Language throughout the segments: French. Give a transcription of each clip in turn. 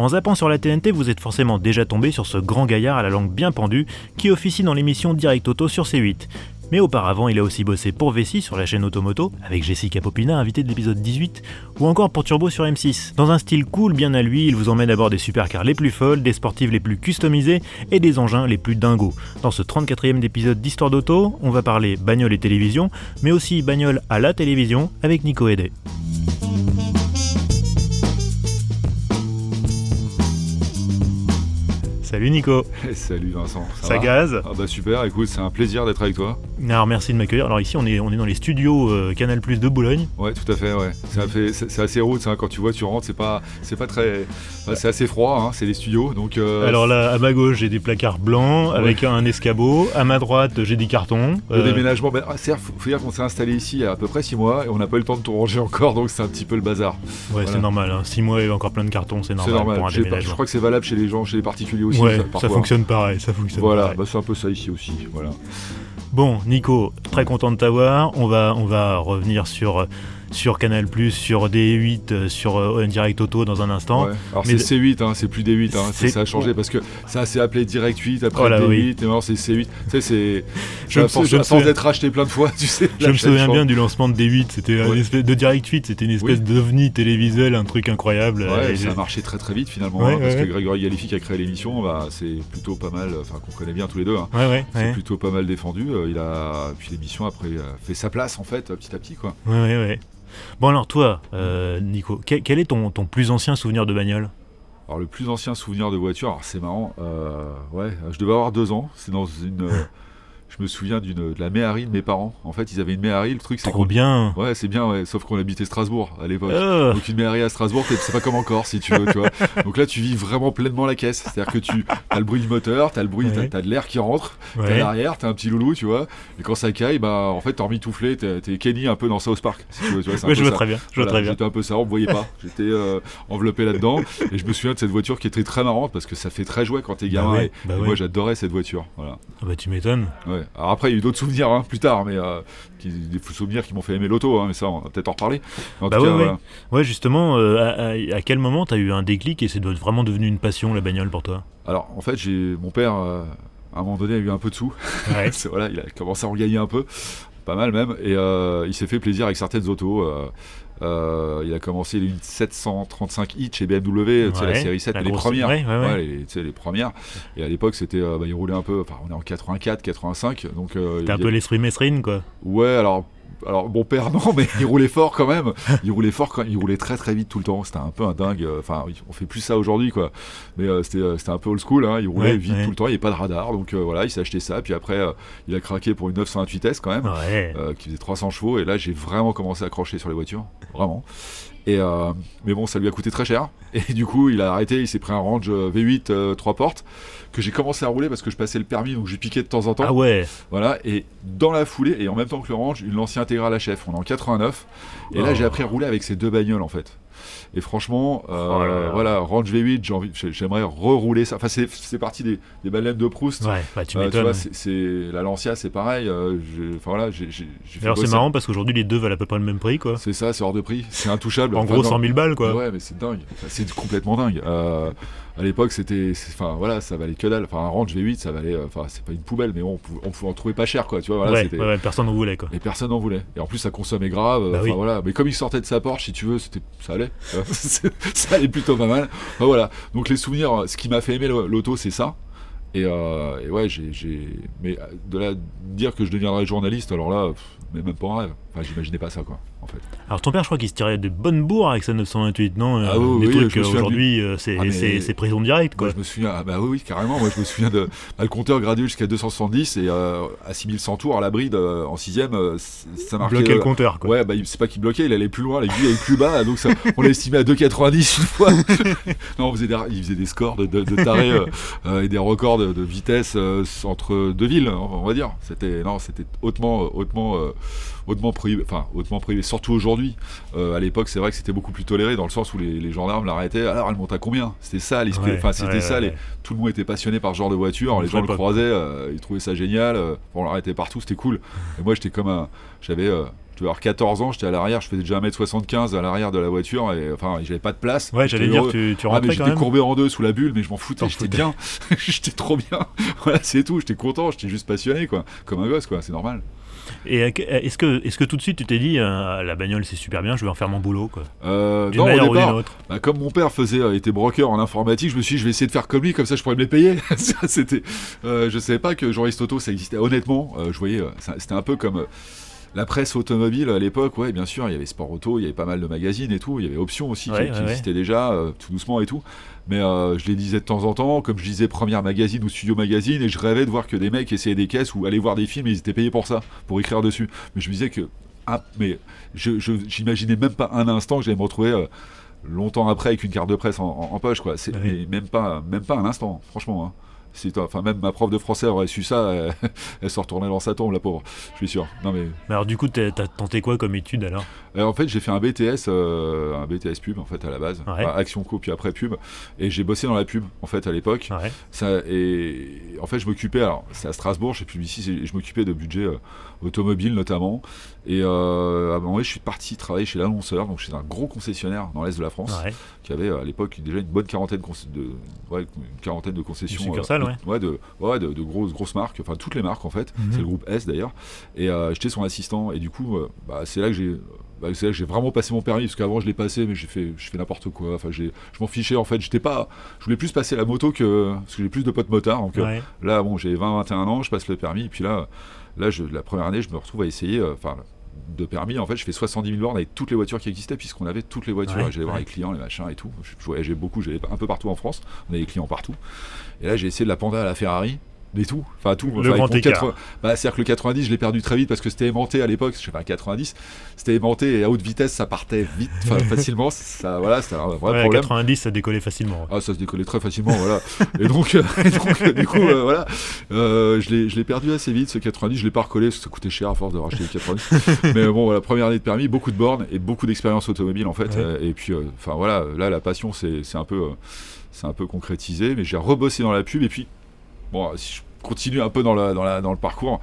En zappant sur la TNT, vous êtes forcément déjà tombé sur ce grand gaillard à la langue bien pendue qui officie dans l'émission Direct Auto sur C8. Mais auparavant, il a aussi bossé pour Vessi sur la chaîne Automoto, avec Jessica Popina, invitée de l'épisode 18, ou encore pour Turbo sur M6. Dans un style cool bien à lui, il vous emmène à bord des supercars les plus folles, des sportives les plus customisées et des engins les plus dingos. Dans ce 34e épisode d'Histoire d'Auto, on va parler bagnole et télévision, mais aussi bagnole à la télévision avec Nico Edet. Salut Nico. Salut Vincent. Ça, ça gaz Ah bah super, écoute, c'est un plaisir d'être avec toi. Alors merci de m'accueillir. Alors ici on est, on est dans les studios euh, Canal Plus de Boulogne. Ouais, tout à fait, ouais. C'est assez rude, quand tu vois, tu rentres, c'est pas, c'est pas très, c'est assez froid, hein, c'est les studios, donc. Euh, Alors là, à ma gauche j'ai des placards blancs avec un escabeau. À ma droite j'ai des cartons. Le euh, déménagement, ben, certes, faut dire qu'on s'est installé ici il y a à peu près 6 mois et on n'a pas eu le temps de tout ranger encore, donc c'est un petit peu le bazar. Ouais, c'est normal. 6 hein. mois et encore plein de cartons, c'est normal, normal. Pour un déménagement. je crois que c'est valable chez les gens, chez les particuliers aussi. Ouais, ça, fonctionne pareil, ça fonctionne. Voilà, bah, c'est un peu ça ici aussi, voilà. Bon, Nico, très content de t'avoir. On va, on va revenir sur sur Canal+, sur D8, euh, sur euh, Direct Auto dans un instant. Alors c'est C8, hein, c'est plus D8, hein, ça a changé parce que ça s'est appelé Direct 8, après D8, et maintenant c'est C8. Tu sais, c'est. Je, me d'être acheté plein de fois, tu sais. Je me souviens bien du lancement de D8, c'était espèce de Direct 8, c'était une espèce d'ovni télévisuel, un truc incroyable. Ouais, ça a marché très très vite finalement, hein, parce que Grégory Galifi qui a créé l'émission, bah, c'est plutôt pas mal, enfin qu'on connaît bien tous les deux. c'est plutôt pas mal défendu. Euh, il a, puis l'émission après fait sa place en fait, petit à petit quoi. Ouais, ouais, ouais. Bon alors toi, euh, Nico, quel, est ton, ton, plus ancien souvenir de bagnole? Alors le plus ancien souvenir de voiture, c'est marrant, euh, ouais, je devais avoir deux ans, c'est dans une... je me souviens d'une de la Méhari de mes parents. En fait, ils avaient une Méhari. Le truc, c'est trop bien. Ouais, c'est bien. Ouais. Sauf qu'on habitait Strasbourg à l'époque. Ah. Donc une Méhari à Strasbourg, c'est pas comme encore si tu veux. Tu vois. Donc là, tu vis vraiment pleinement la caisse. C'est-à-dire que tu as le bruit du moteur, tu as le bruit, tu as, de l'air qui rentre, ouais. t'as l'arrière, t'as un petit loulou, tu vois. Et quand ça caille, bah en fait, t'as envie tout t'es es Kenny un peu dans South Park. Si tu veux, tu vois, je vois très bien. Je très bien. J'étais un peu ça, on me voyait pas. J'étais euh, enveloppé là-dedans. Et je me souviens de cette voiture qui était très marrante parce que ça fait très jouet quand t'es gamin. Bah et, bah moi, j'adorais cette voiture. Voilà. Ah bah tu m'étonnes. Ouais. Alors après, il y a eu d'autres souvenirs hein, plus tard, mais euh, qui, des souvenirs qui m'ont fait aimer l'auto, hein, mais ça, on va peut-être en reparler. bah ouais, justement, euh, à, quel moment tu as eu un déclic et c'est vraiment devenu une passion la bagnole pour toi? Alors, en fait, j'ai mon père, euh, à un moment donné, a eu un peu de sous. voilà, il a commencé à en gagner un peu, pas mal même, et il s'est fait plaisir avec certaines autos. Euh, il a commencé une 735i chez BMW, la série 7, les premières. les, les, premières. Et à l'époque, c'était, euh, bah, il roulait un peu, enfin, on est en 84, 85. Donc, euh, un peu l'esprit Mesrine, quoi. Ouais, alors alors mon père non, mais il roulait fort quand même. Il roulait fort quand il roulait très très vite tout le temps. C'était un peu un dingue. Enfin, on fait plus ça aujourd'hui quoi. Mais euh, euh, c'était un peu old school. Hein. Il roulait vite tout le temps. Il n'y avait pas de radar, donc euh, voilà, il s'est acheté ça. Puis après, il a craqué pour une 928 S quand même, qui faisait 300 chevaux. Et là, j'ai vraiment commencé à accrocher sur les voitures, vraiment. Et mais bon, ça lui a coûté très cher. Et du coup, il a arrêté. Il s'est pris un Range V8 3 portes que j'ai commencé à rouler parce que je passais le permis, donc j'ai piqué de temps en temps. Ah ouais. Voilà. Et dans la foulée, et en même temps que le Range, une Lancia intégrale HF. On est en 89. Et là, j'ai appris à rouler avec ces deux bagnoles en fait. Et franchement, euh, oh voilà, Range V8, j'ai envie, j'aimerais rerouler ça. Enfin, c'est parti des, des baleines de Proust. Ouais, bah, tu euh, vois, c'est la Lancia, c'est pareil. Euh, enfin voilà, j'ai. Alors c'est marrant parce qu'aujourd'hui les deux valent à peu près le même prix, quoi. C'est ça, c'est hors de prix, c'est intouchable. en gros, 100 000 balles, quoi. Ouais, mais c'est dingue, c'est complètement dingue. à l'époque, c'était, enfin voilà, ça valait que dalle. Enfin, un Range V8, ça valait, enfin, c'est pas une poubelle, mais on, on pouvait en trouver pas cher, quoi. Tu vois, voilà, ouais, personne n'en voulait, quoi. Et personne n'en voulait. Et en plus, ça consommait grave. Bah voilà, mais comme il sortait de sa Porsche, si tu veux, c'était, ça allait. ça allait plutôt pas mal. voilà. Donc les souvenirs, ce qui m'a fait aimer l'auto, c'est ça. Et, euh, ouais, j'ai, mais de là dire que je deviendrai journaliste, alors là, mais même pas en rêve. Enfin, j'imaginais pas ça, quoi, en fait. Alors, ton père, je crois qu'il se tirait de bonnes bourres avec sa 928, non Ah oui, Des oui, trucs aujourd'hui, euh, c'est Ah, mais- c'est- c'est prison directe, quoi. Moi, je me souviens, ah bah oui, oui, carrément. Moi, je me souviens de bah, le compteur gradué jusqu'à 270 et euh, à 6100 tours à la bride euh, en sixième, euh, c- ça marquait. Bloquer le euh, compteur, quoi. Ouais, bah c'est pas qu'il bloquait, il allait plus loin, l'aiguille allait plus bas, donc ça, on l'a estimé à 2,90 une fois. non, on faisait des, il faisait des scores de, de, de tarés euh, euh, et des records de, de vitesse euh, entre deux villes, on va dire. C'était non, c'était hautement, euh, hautement, euh, hautement prohibé, enfin hautement prohibé. Surtout aujourd'hui. Euh, à l'époque, c'est vrai que c'était beaucoup plus toléré dans le sens où les, les gendarmes l'arrêtaient. Alors, elle monte à combien? C'était ça l'esprit. Ouais, Enfin, c'était ouais, ça. ouais, les- tout le monde était passionné par ce genre de voiture. Les gens le croisaient, euh, ils trouvaient ça génial. euh, on l'arrêtait partout, c'était cool. Et moi, j'étais comme un, j'avais, avoir 14 ans, j'étais à l'arrière, je faisais déjà 1m75 à l'arrière de la voiture et enfin, j'avais pas de place. Ouais, j'allais dire, tu, tu Ah, mais j'étais courbé en deux sous la bulle, mais je m'en foutais, j'étais bien, j'étais trop bien. Voilà, c'est tout, j'étais content, j'étais juste passionné, quoi, comme un gosse, quoi, c'est normal. Et euh, est-ce que, est que tout de suite tu t'es dit, euh, la bagnole c'est super bien, je vais en faire mon boulot, quoi? Euh, D'une non, manière au ou d'une autre. bah, comme mon père faisait, euh, était broker en informatique, je me suis dit, je vais essayer de faire comme lui, comme ça je pourrais me les payer. C'était, euh, je savais pas que journaliste auto ça existait. Honnêtement, euh, je voyais, euh, c'était un peu comme euh, la presse automobile à l'époque. Ouais, bien sûr, il y avait Sport Auto, il y avait pas mal de magazines et tout. Il y avait Option aussi qui- Ouais, qui, ouais, ouais. existait déjà, euh, tout doucement et tout. Mais euh, je les lisais de temps en temps, comme je lisais Première Magazine ou Studio Magazine, et je rêvais de voir que des mecs essayaient des caisses ou allaient voir des films et ils étaient payés pour ça, pour écrire dessus. Mais je me disais que ah, mais je, je- j'imaginais même pas un instant que j'allais me retrouver euh, longtemps après avec une carte de presse en, en- en poche quoi. C'est mais même pas même pas un instant, franchement. hein. Enfin même ma prof de français aurait su ça, elle, elle se retournait dans sa tombe la pauvre. Je suis sûr. Non mais Mais alors du coup, t'as tenté quoi comme étude alors? Euh, en fait, j'ai fait un BTS, euh, un BTS pub en fait à la base, Ouais. Enfin, Action Co puis après pub, et j'ai bossé dans la pub en fait à l'époque. Ouais. Ça, et en fait, je m'occupais, alors c'est à Strasbourg, ici, c'est- je m'occupais de budget euh, automobile notamment. Et euh, à un moment donné, je suis parti travailler chez l'annonceur, donc chez un gros concessionnaire dans l'est de la France, Ouais. qui avait à l'époque déjà une bonne quarantaine, de, une quarantaine de concessions. Succursale, de, de, de grosses, grosses marques, enfin toutes les marques en fait. Mhm. C'est le groupe S d'ailleurs. Et j'étais son assistant, et du coup, bah, c'est là que j'ai. Bah, c'est là que j'ai vraiment passé mon permis parce qu'avant je l'ai passé mais j'ai fait je fais n'importe quoi enfin j'ai je m'en fichais en fait j'étais pas je voulais plus passer la moto que parce que j'ai plus de potes motards donc euh, Ouais. Là, bon, j'ai 20-21 ans, je passe le permis, et puis là, là je, la première année, je me retrouve à essayer, euh, enfin, de permis, en fait, je fais 70 000 bornes avec toutes les voitures qui existaient, puisqu'on avait toutes les voitures, Ouais, j'allais voir les clients, les machins et tout. Je, je voyageais beaucoup, j'allais un peu partout en France, on avait des clients partout. Et là, j'ai essayé de la Panda à la Ferrari. Mais tout, enfin tout. Le grand mon écart. 80 Bah, c'est-à-dire que le 90, je l'ai perdu très vite parce que c'était aimanté à l'époque. Je sais pas, 90, c'était aimanté et à haute vitesse, ça partait vite, facilement. Ça, voilà, c'était un vrai Ouais, problème. 90, ça décollait facilement. Ah, ça se décollait très facilement, voilà. Et donc, euh, et donc, euh, du coup, euh, voilà, Euh, je l'ai perdu assez vite, ce 90. Je l'ai pas recollé parce que ça coûtait cher à force de racheter le 90. Mais bon, voilà, première année de permis, beaucoup de bornes et beaucoup d'expérience automobile en fait. Ouais. Et puis, euh, enfin voilà, là, la passion, c'est un peu, c'est un peu concrétisé. Mais j'ai rebossé dans la pub et puis, bon, si je continue un peu dans, la, dans, la, dans le parcours.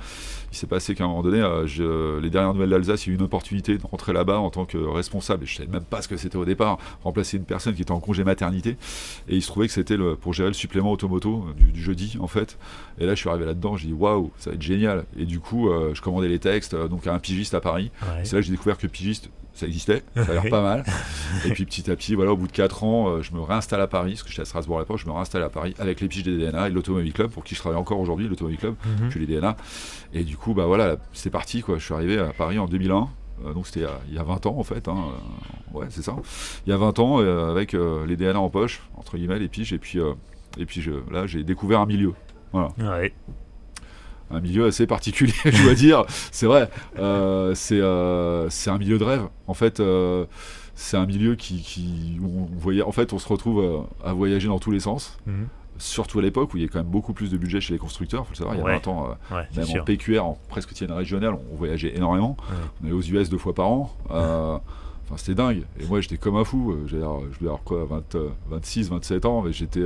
Il s'est passé qu'à un moment donné, euh, je- les dernières nouvelles d'Alsace, il y a eu une opportunité de rentrer là-bas en tant que responsable. Et je savais même pas ce que c'était au départ. Remplacer une personne qui était en congé maternité. Et il se trouvait que c'était pour gérer le supplément automoto euh, du, du jeudi, en fait. Et là, je suis arrivé là-dedans, j'ai dit waouh, ça va être génial. Et du coup, euh, je commandais les textes donc à un pigiste à Paris. Ouais. C'est là que j'ai découvert que pigiste, ça existait, ça a l'air pas mal. Et puis petit à petit, voilà, au bout de 4 ans, euh, je me réinstalle à Paris, parce que j'étais à Strasbourg à l'époque, je me réinstalle à Paris avec les piges des DNA et l'Automobile Club, pour qui je travaille encore aujourd'hui, l'Automobile Club, Mhm. puis les DNA. Et du coup, bah voilà, c'est parti, quoi. Je suis arrivé à Paris en 2001. euh, donc c'était il y a- il y a 20 ans en fait, hein, euh, ouais c'est ça. Il y a 20 ans euh, avec les DNA en poche, entre guillemets les piges, et puis, et puis je, là j'ai découvert un milieu. Ouais. Un milieu assez particulier, je dois dire. C'est vrai, euh, c'est euh, c'est un milieu de rêve. En fait, euh, c'est un milieu qui, qui où on voyait, en fait, on se retrouve à voyager dans tous les sens. Mhm. Surtout à l'époque où il y a quand même beaucoup plus de budget chez les constructeurs, faut le savoir. Il y a Ouais. 20 ans, Ouais, même en. PQR, en presque tienne régionale, on voyageait énormément. Ouais. On allait aux US deux fois par an. Enfin, c'était dingue. Et moi, j'étais comme un fou. Je devais avoir quoi, 20, euh, 26, 27 ans. Mais j'étais.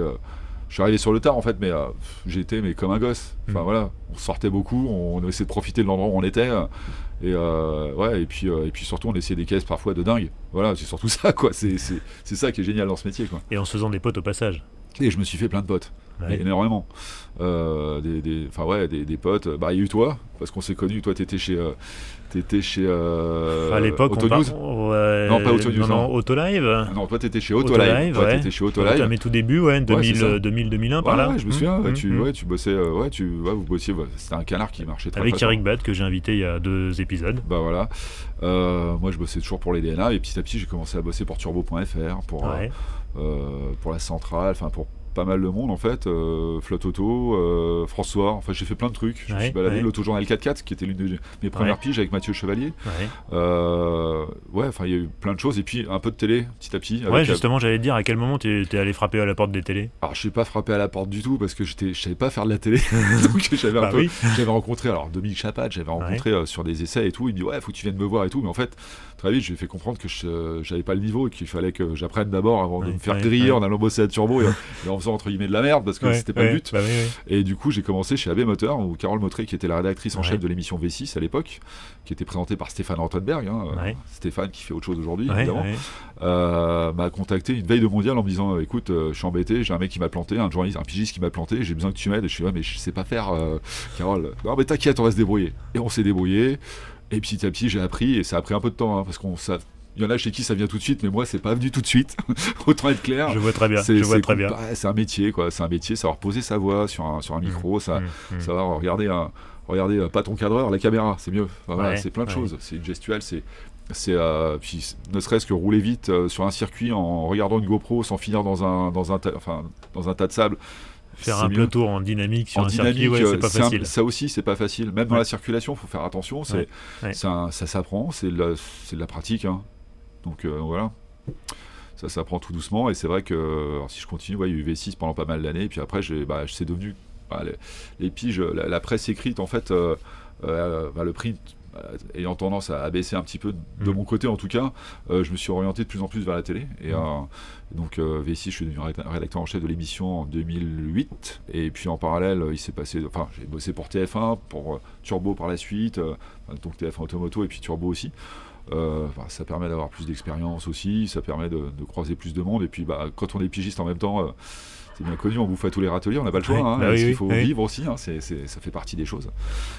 Je suis arrivé sur le tard en fait, mais euh, j'étais mais comme un gosse. Enfin Mm. voilà, on sortait beaucoup, on, essayait de profiter de l'endroit où on était. euh, Et euh, ouais, et puis euh, et puis surtout on essayait des caisses parfois de dingue. Voilà, c'est surtout ça quoi. C'est c'est c'est ça qui est génial dans ce métier quoi. Et en se faisant des potes au passage. Et je me suis fait plein de potes, Ouais. énormément. Euh, des, des, enfin ouais, des, des potes. Bah il y a eu toi, parce qu'on s'est connus. Toi t'étais chez, euh, t'étais chez. Euh, à l'époque, on Autonews. par- ouais, Non, pas Autonews, Non, non, non. Autolive. Non, toi t'étais chez Autolive. Autolive, Toi ouais. t'étais chez Autolive. mes tout débuts, ouais, 2000, c'est ça. euh, 2000, 2001 par là. ouais, je me Mmh, souviens. ouais, mmh, tu, mmh. ouais, tu bossais. euh, ouais, tu, ouais, vous bossiez. C'était un canard qui marchait très Avec très Eric Bad que j'ai invité il y a deux épisodes épisode. Bah voilà. moi, je bossais toujours pour les DNA et petit à petit, j'ai commencé à bosser pour Turbo.fr, pour, pour la centrale, enfin pour pas mal de monde en fait, euh, Flotte Auto, euh, François, enfin j'ai fait plein de trucs. Je me suis baladé l'autojournal 4x4 qui était l'une de mes premières piges avec Mathieu Chevalier. Euh, ouais, enfin il y a eu plein de choses et puis un peu de télé petit à petit. Ouais, justement, j'allais te dire à quel moment tu es allé frapper à la porte des télés? Alors je n'ai pas frappé à la porte du tout parce que je savais pas faire de la télé. Donc j'avais bah rencontré alors Dominique Chapat, j'avais rencontré sur des essais et tout. Il me dit ouais, faut que tu viennes me voir et tout, mais en fait très vite, je lui ai fait comprendre que je n'avais pas le niveau et qu'il fallait que j'apprenne d'abord avant de me faire griller en allant bosser à Turbo et, en faisant entre guillemets de la merde parce que c'était pas le but. Bah et du coup, j'ai commencé chez AB Moteur où Carole Motré, qui était la rédactrice en chef de l'émission V6 à l'époque, qui était présentée par Stéphane Rottenberg, hein, Stéphane qui fait autre chose aujourd'hui évidemment, euh, m'a contacté une veille de mondial en me disant écoute, euh, je suis embêté, j'ai un mec qui m'a planté, un journaliste, un pigiste qui m'a planté, j'ai besoin que tu m'aides. Et je suis là, mais je sais pas faire, euh, Carole. Non, mais t'inquiète, on va se débrouiller. Et on s'est débrouillé. Et petit à petit, j'ai appris, et ça a pris un peu de temps, hein, parce qu'on il y en a chez qui ça vient tout de suite, mais moi c'est pas venu tout de suite. Autant être clair. Je vois très bien. C'est, bien. C'est un métier, quoi. C'est un métier, savoir poser sa voix sur un, sur un mmh. micro, ça, mmh. Mmh. savoir regarder un, regarder euh, pas ton cadreur, la caméra, c'est mieux. voilà, c'est plein de choses. C'est une gestuelle, c'est c'est euh, puis ne serait-ce que rouler vite euh, sur un circuit en regardant une GoPro sans finir dans un dans un enfin dans un tas de sable Faire un mieux. tour en dynamique sur un circuit, c'est pas facile. ça aussi, c'est pas facile. Même dans la circulation, il faut faire attention. C'est, ça s'apprend, c'est de, la pratique. Hein. Donc euh, voilà ça s'apprend tout doucement et c'est vrai que si je continue il y a eu V6 pendant pas mal d'années et puis après j'ai bah, c'est devenu bah, les, piges la, presse écrite en fait euh, euh, bah, le print ayant tendance à baisser un petit peu de mm. mon côté en tout cas, je me suis orienté de plus en plus vers la télé. Et mm. donc V6, je suis devenu rédacteur en chef de l'émission en 2008. Et puis en parallèle, il s'est passé, enfin j'ai bossé pour TF1, pour Turbo par la suite, donc TF1 Automoto et puis Turbo aussi. Euh, ça permet d'avoir plus d'expérience aussi, ça permet de, croiser plus de monde. Et puis, bah, quand on est pigiste en même temps, euh, c'est bien connu, on bouffe à tous les râteliers, on n'a pas le choix. Hein, bah il faut vivre aussi, hein, ça fait partie des choses.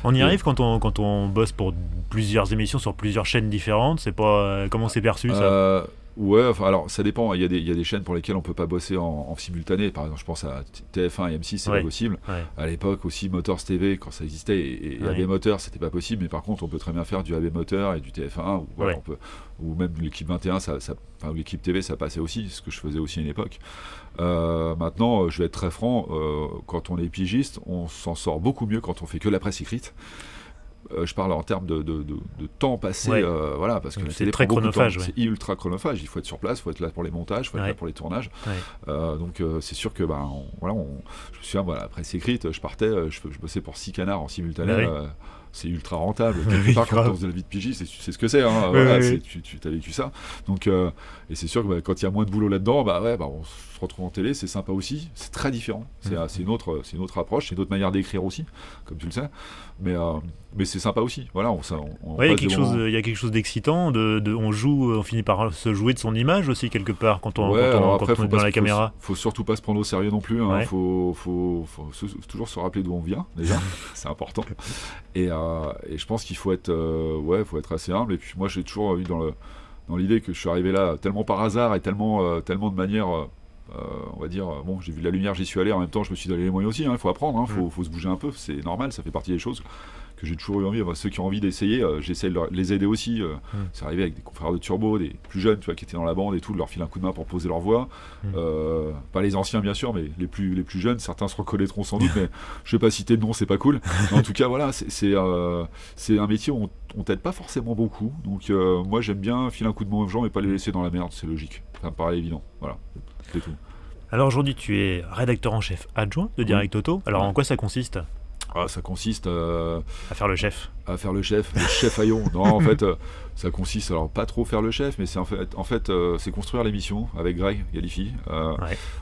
On y arrive quand on, quand on bosse pour plusieurs émissions sur plusieurs chaînes différentes. C'est pas euh, comment c'est perçu ça? Ouais, enfin, alors ça dépend. Il y, a des, il y, a des chaînes pour lesquelles on peut pas bosser en, simultané. Par exemple, je pense à TF1 et M6, c'est pas possible. À l'époque aussi, Motors TV, quand ça existait, et, AB Motors, c'était pas possible. Mais par contre, on peut très bien faire du AB Moteur et du TF1, ou, on peut, ou même l'équipe 21, ça, ça enfin, l'équipe TV, ça passait aussi, ce que je faisais aussi à une époque. Euh, maintenant, je vais être très franc, euh, quand on est pigiste, on s'en sort beaucoup mieux quand on fait que la presse écrite. Euh, je parle en termes de, de, temps passé, euh, voilà, parce que c'est très chronophage. C'est ultra chronophage. Il faut être sur place, il faut être là pour les montages, il faut être là pour les tournages. Euh, donc c'est sûr que ben voilà, on, je me souviens, voilà, après écrite, je partais, je, je, bossais pour six canards en simultané. C'est ultra rentable. Quelque part, quand on faisait la vie de pigiste, c'est, ce que c'est. Hein, voilà, tu, tu as vécu ça. Donc, et c'est sûr que bah, quand il y a moins de boulot là-dedans, bah ouais, bah, on se retrouve en télé, c'est sympa aussi. C'est très différent. C'est, mmh. une autre, une autre approche, c'est une autre manière d'écrire aussi, comme tu le sais. Mais, euh, mais c'est sympa aussi. Voilà, on, il, y a quelque chose, il y a quelque chose d'excitant. De, de, on joue, on finit par se jouer de son image aussi quelque part quand on, quand on, est dans la caméra. Faut, faut surtout pas se prendre au sérieux non plus. Il hein. faut, faut, faut, toujours se rappeler d'où on vient déjà. c'est important. Et, euh, et, je pense qu'il faut être, euh, ouais, faut être assez humble. Et puis moi, j'ai toujours eu dans le dans l'idée que je suis arrivé là tellement par hasard et tellement, tellement de manière euh, on va dire, bon, j'ai vu la lumière, j'y suis allé, en même temps, je me suis donné les moyens aussi, il hein, faut apprendre, il hein, mm. faut, se bouger un peu, c'est normal, ça fait partie des choses que j'ai toujours eu envie. ceux qui ont envie d'essayer, euh, j'essaie de les aider aussi. Euh, mm. C'est arrivé avec des confrères de turbo, des plus jeunes, tu vois, qui étaient dans la bande et tout, de leur filer un coup de main pour poser leur voix. Mm. pas les anciens, bien sûr, mais les plus, les plus jeunes, certains se reconnaîtront sans doute, mais je vais pas citer de nom, c'est pas cool. en tout cas, voilà, c'est un métier où on, t'aide pas forcément beaucoup. Donc, moi, j'aime bien filer un coup de main aux gens, mais pas les laisser dans la merde, c'est logique. Ça me paraît évident. Voilà, c'est tout. Alors aujourd'hui, tu es rédacteur en chef adjoint de Direct Auto. Alors en quoi ça consiste? Ah, ça consiste euh, à faire le chef. À faire le chef, le chef Aillon. Non, en fait, euh, ça consiste alors pas trop faire le chef, mais c'est en fait, en fait, euh, c'est construire l'émission avec Greg Galifi.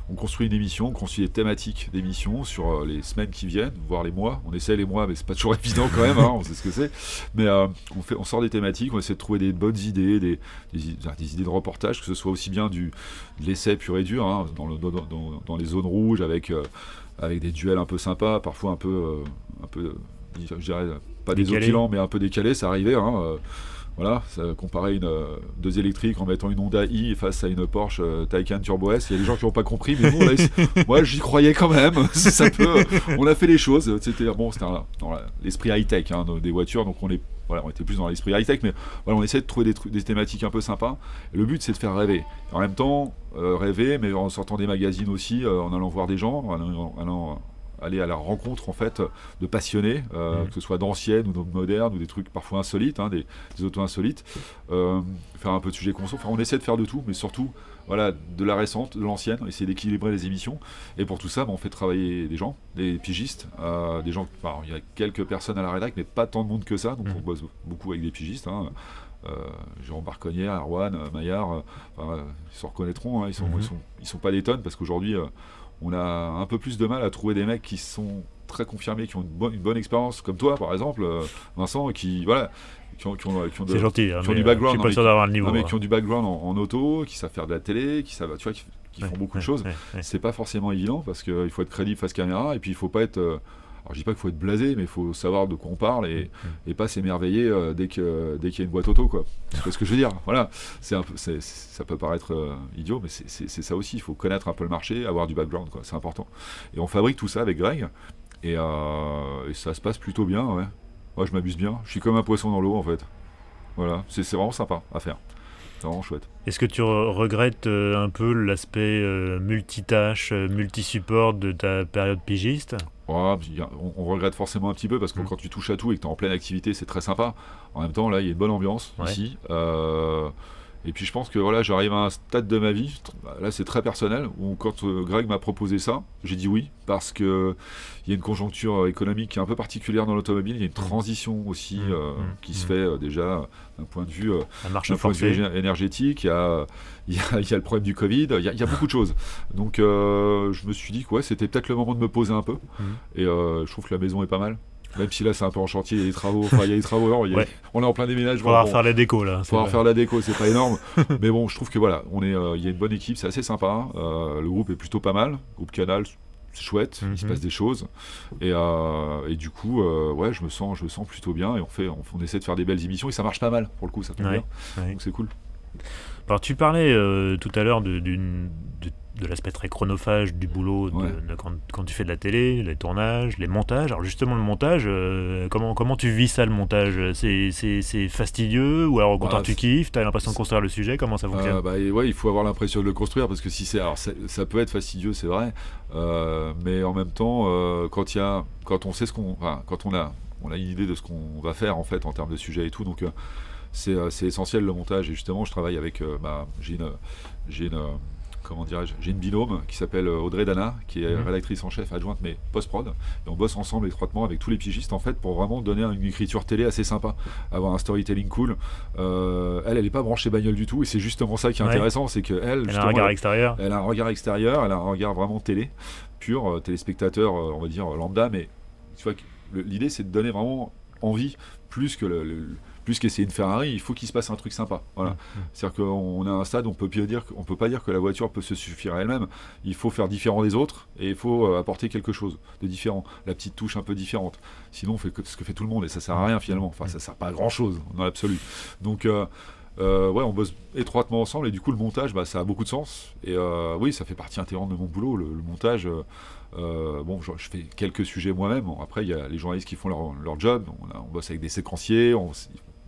On construit une émission, on construit des thématiques d'émission sur les semaines qui viennent, voire les mois. On essaie les mois, mais c'est pas toujours évident quand même. Hein, on sait ce que c'est. Mais on fait, on sort des thématiques, on essaie de trouver des bonnes idées, des, des, idées de reportage, que ce soit aussi bien du de l'essai pur et dur, hein, dans, le, dans, dans, les zones rouges avec avec des duels un peu sympas, parfois un peu, euh, un peu je dirais, pas des mais un peu décalés, ça arrivait. Hein, euh, voilà, ça, comparer une, deux électriques en mettant une Honda i face à une Porsche Taycan Turbo S. Il y a des gens qui n'ont pas compris, mais nous, moi, j'y croyais quand même. ça peut, on a fait les choses. C'était bon, c'était dans l'esprit high tech hein, des voitures, donc on est voilà, on était plus dans l'esprit high-tech, mais voilà, on essaie de trouver des, des thématiques un peu sympas. le but, c'est de faire rêver. en même temps, rêver, mais en sortant des magazines aussi, en allant voir des gens, en allant aller à la rencontre en fait de passionnés, euh, mmh. que ce soit d'anciennes ou de modernes ou des trucs parfois insolites, hein, des, autos insolites, euh, faire un peu de sujet conso. Enfin, on essaie de faire de tout, mais surtout voilà de la récente, de l'ancienne, essayer d'équilibrer les émissions. Et pour tout ça, bah, on fait travailler des gens, des pigistes, euh, des gens. Enfin, il y a quelques personnes à la rédac, mais pas tant de monde que ça, donc mmh. on bosse beaucoup avec des pigistes. Hein. Jérôme Barconnière, Arwan, Maillard, ils se reconnaîtront, hein, ils, sont, mmh. ils, sont, ils sont pas des tonnes parce qu'aujourd'hui on a un peu plus de mal à trouver des mecs qui sont très confirmés, qui ont une bonne, expérience, comme toi par exemple, euh, Vincent, qui voilà, qui ont, qui ont, qui ont, gentil, hein, du background, le niveau, mais qui ont du background en, auto, qui savent faire de la télé, qui savent, tu vois, qui, font beaucoup de choses. c'est pas forcément évident parce qu'il faut être crédible face caméra et puis il faut pas être euh, alors je dis pas qu'il faut être blasé, mais il faut savoir de quoi on parle et, mm. et pas s'émerveiller euh, dès que dès qu'il y a une boîte auto quoi. C'est ce que je veux dire. Voilà, c'est un peu, ça peut paraître euh, idiot, mais c'est ça aussi. Il faut connaître un peu le marché, avoir du background quoi. C'est important. Et on fabrique tout ça avec Greg et, euh, et ça se passe plutôt bien. Ouais. Moi je m'abuse bien. Je suis comme un poisson dans l'eau en fait. Voilà, c'est vraiment sympa à faire. C'est vraiment chouette. Est-ce que tu regrettes un peu l'aspect multitâche, multi-support de ta période pigiste? On, regrette forcément un petit peu parce que mm. quand tu touches à tout et que tu es en pleine activité, c'est très sympa. En même temps, là, il y a une bonne ambiance ici. Euh, et puis je pense que voilà, j'arrive à un stade de ma vie, là c'est très personnel, où quand euh, Greg m'a proposé ça, j'ai dit oui, parce que il y a une conjoncture économique qui est un peu particulière dans l'automobile, il y a une mmh. transition aussi mmh. Euh, mmh. qui se fait déjà d'un point de vue, énergétique, il y, a, il, y a, le problème du Covid, il y a, beaucoup de choses. Donc je me suis dit que c'était peut-être le moment de me poser un peu, et je trouve que la maison est pas mal. Même si là c'est un peu en chantier, il y a des travaux, enfin il y a des travaux, on est en plein déménagement. On va faire la déco là. Va faire la déco, c'est pas énorme. mais bon, je trouve que voilà, on est, euh, il y a une bonne équipe, c'est assez sympa. Euh, le groupe est plutôt pas mal. Groupe Canal, c'est chouette, il se mhm. passe des choses. Et, euh, et du coup, ouais, je me sens, je me sens plutôt bien et on fait, on, essaie de faire des belles émissions et ça marche pas mal pour le coup, ça tombe bien. Donc c'est cool. Alors tu parlais tout à l'heure d'une de l'aspect très chronophage du boulot de, quand, tu fais de la télé, les tournages, les montages. Alors justement le montage, euh, comment, comment tu vis ça le montage? C'est fastidieux ou alors au contraire bah, tu kiffes, tu as l'impression de construire le sujet, comment ça fonctionne? euh, bah, ouais, Il faut avoir l'impression de le construire parce que si c'est... Alors ça, peut être fastidieux, c'est vrai, euh, mais en même temps, quand, y a, quand on sait ce qu'on... Enfin, quand on a, on a une idée de ce qu'on va faire en fait en termes de sujet et tout, donc c'est essentiel le montage. Et justement je travaille avec... Bah, j'ai une... J'ai une comment dirais-je, j'ai une binôme qui s'appelle euh, Audrey Dana, qui est mhm. rédactrice en chef adjointe, mais post-prod. Et on bosse ensemble étroitement avec tous les pigistes, en fait, pour vraiment donner une écriture télé assez sympa, avoir un storytelling cool. Euh, elle, elle n'est pas branchée bagnole du tout, et c'est justement ça qui est intéressant, c'est qu'elle, elle a un regard extérieur. Elle a un regard extérieur, elle a un regard vraiment télé, pur, euh, téléspectateur, on va dire lambda, mais tu vois, l'idée c'est de donner vraiment envie, plus que le plus qu'essayer une Ferrari, il faut qu'il se passe un truc sympa. Voilà. Mmh, mmh. C'est-à-dire qu'on a un stade on peut dire qu'on peut pas dire que la voiture peut se suffire à elle-même. Il faut faire différent des autres et il faut euh, apporter quelque chose de différent, la petite touche un peu différente. Sinon, on fait ce que fait tout le monde et ça sert à rien finalement. Enfin, ça sert pas à grand chose dans l'absolu. Donc euh, euh, ouais, on bosse étroitement ensemble et du coup le montage, bah, ça a beaucoup de sens. Et oui, ça fait partie intégrante de mon boulot, le, montage. bon, je, fais quelques sujets moi-même. après, il y a les journalistes qui font leur, job. On, on, bosse avec des séquenciers, on,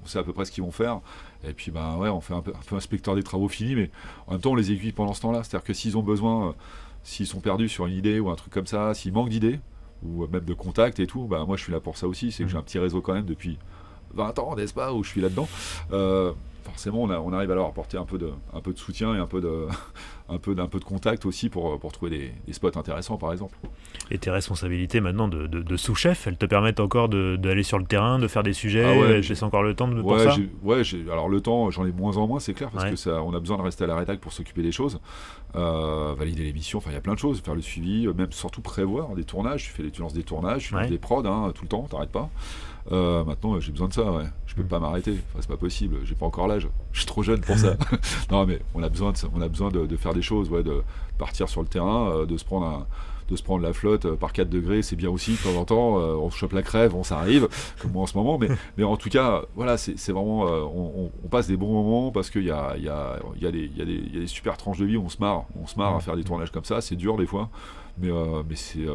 on sait à peu près ce qu'ils vont faire. Et puis, ben ouais, on fait un peu, un peu inspecteur des travaux finis, mais en même temps, on les aiguille pendant ce temps-là. C'est-à-dire que s'ils ont besoin, euh, s'ils sont perdus sur une idée ou un truc comme ça, s'ils manquent d'idées, ou même de contacts et tout, ben moi, je suis là pour ça aussi. C'est que j'ai mmh. un petit réseau quand même depuis 20 ans, n'est-ce pas, où je suis là-dedans. Euh, forcément, on, arrive à leur apporter un peu de, un peu de soutien et un peu de, un peu d'un peu de contact aussi pour, pour trouver des, spots intéressants, par exemple. Et tes responsabilités maintenant de, de, sous-chef, elles te permettent encore d'aller sur le terrain, de faire des sujets. Ah ouais, j'ai encore le temps de ouais, ça. Ouais, alors le temps, j'en ai moins en moins, c'est clair, parce que ça, on a besoin de rester à la rédac pour s'occuper des choses, euh, valider l'émission. Enfin, il y a plein de choses, faire le suivi, euh, même surtout prévoir des tournages. Tu fais, tu lances des tournages, tu lances des prods hein, tout le temps, t'arrêtes pas. Euh, maintenant, j'ai besoin de ça. Ouais. Je peux mm. pas m'arrêter. Enfin, c'est pas possible. J'ai pas encore l'âge. Je suis trop jeune pour ça. non, mais on a besoin de, on a besoin de, faire des choses, ouais, de partir sur le terrain, de se prendre un de se prendre la flotte euh, par 4 degrés, c'est bien aussi de temps en temps. Euh, on chope la crève, on s'arrive, comme moi en ce moment. Mais, mais en tout cas, voilà, c'est vraiment. Euh, on, passe des bons moments parce qu'il y a, y, a, y, a des, y, a y a des super tranches de vie on se marre. On se marre à faire des tournages comme ça. C'est dur des fois. Mais, mais c'est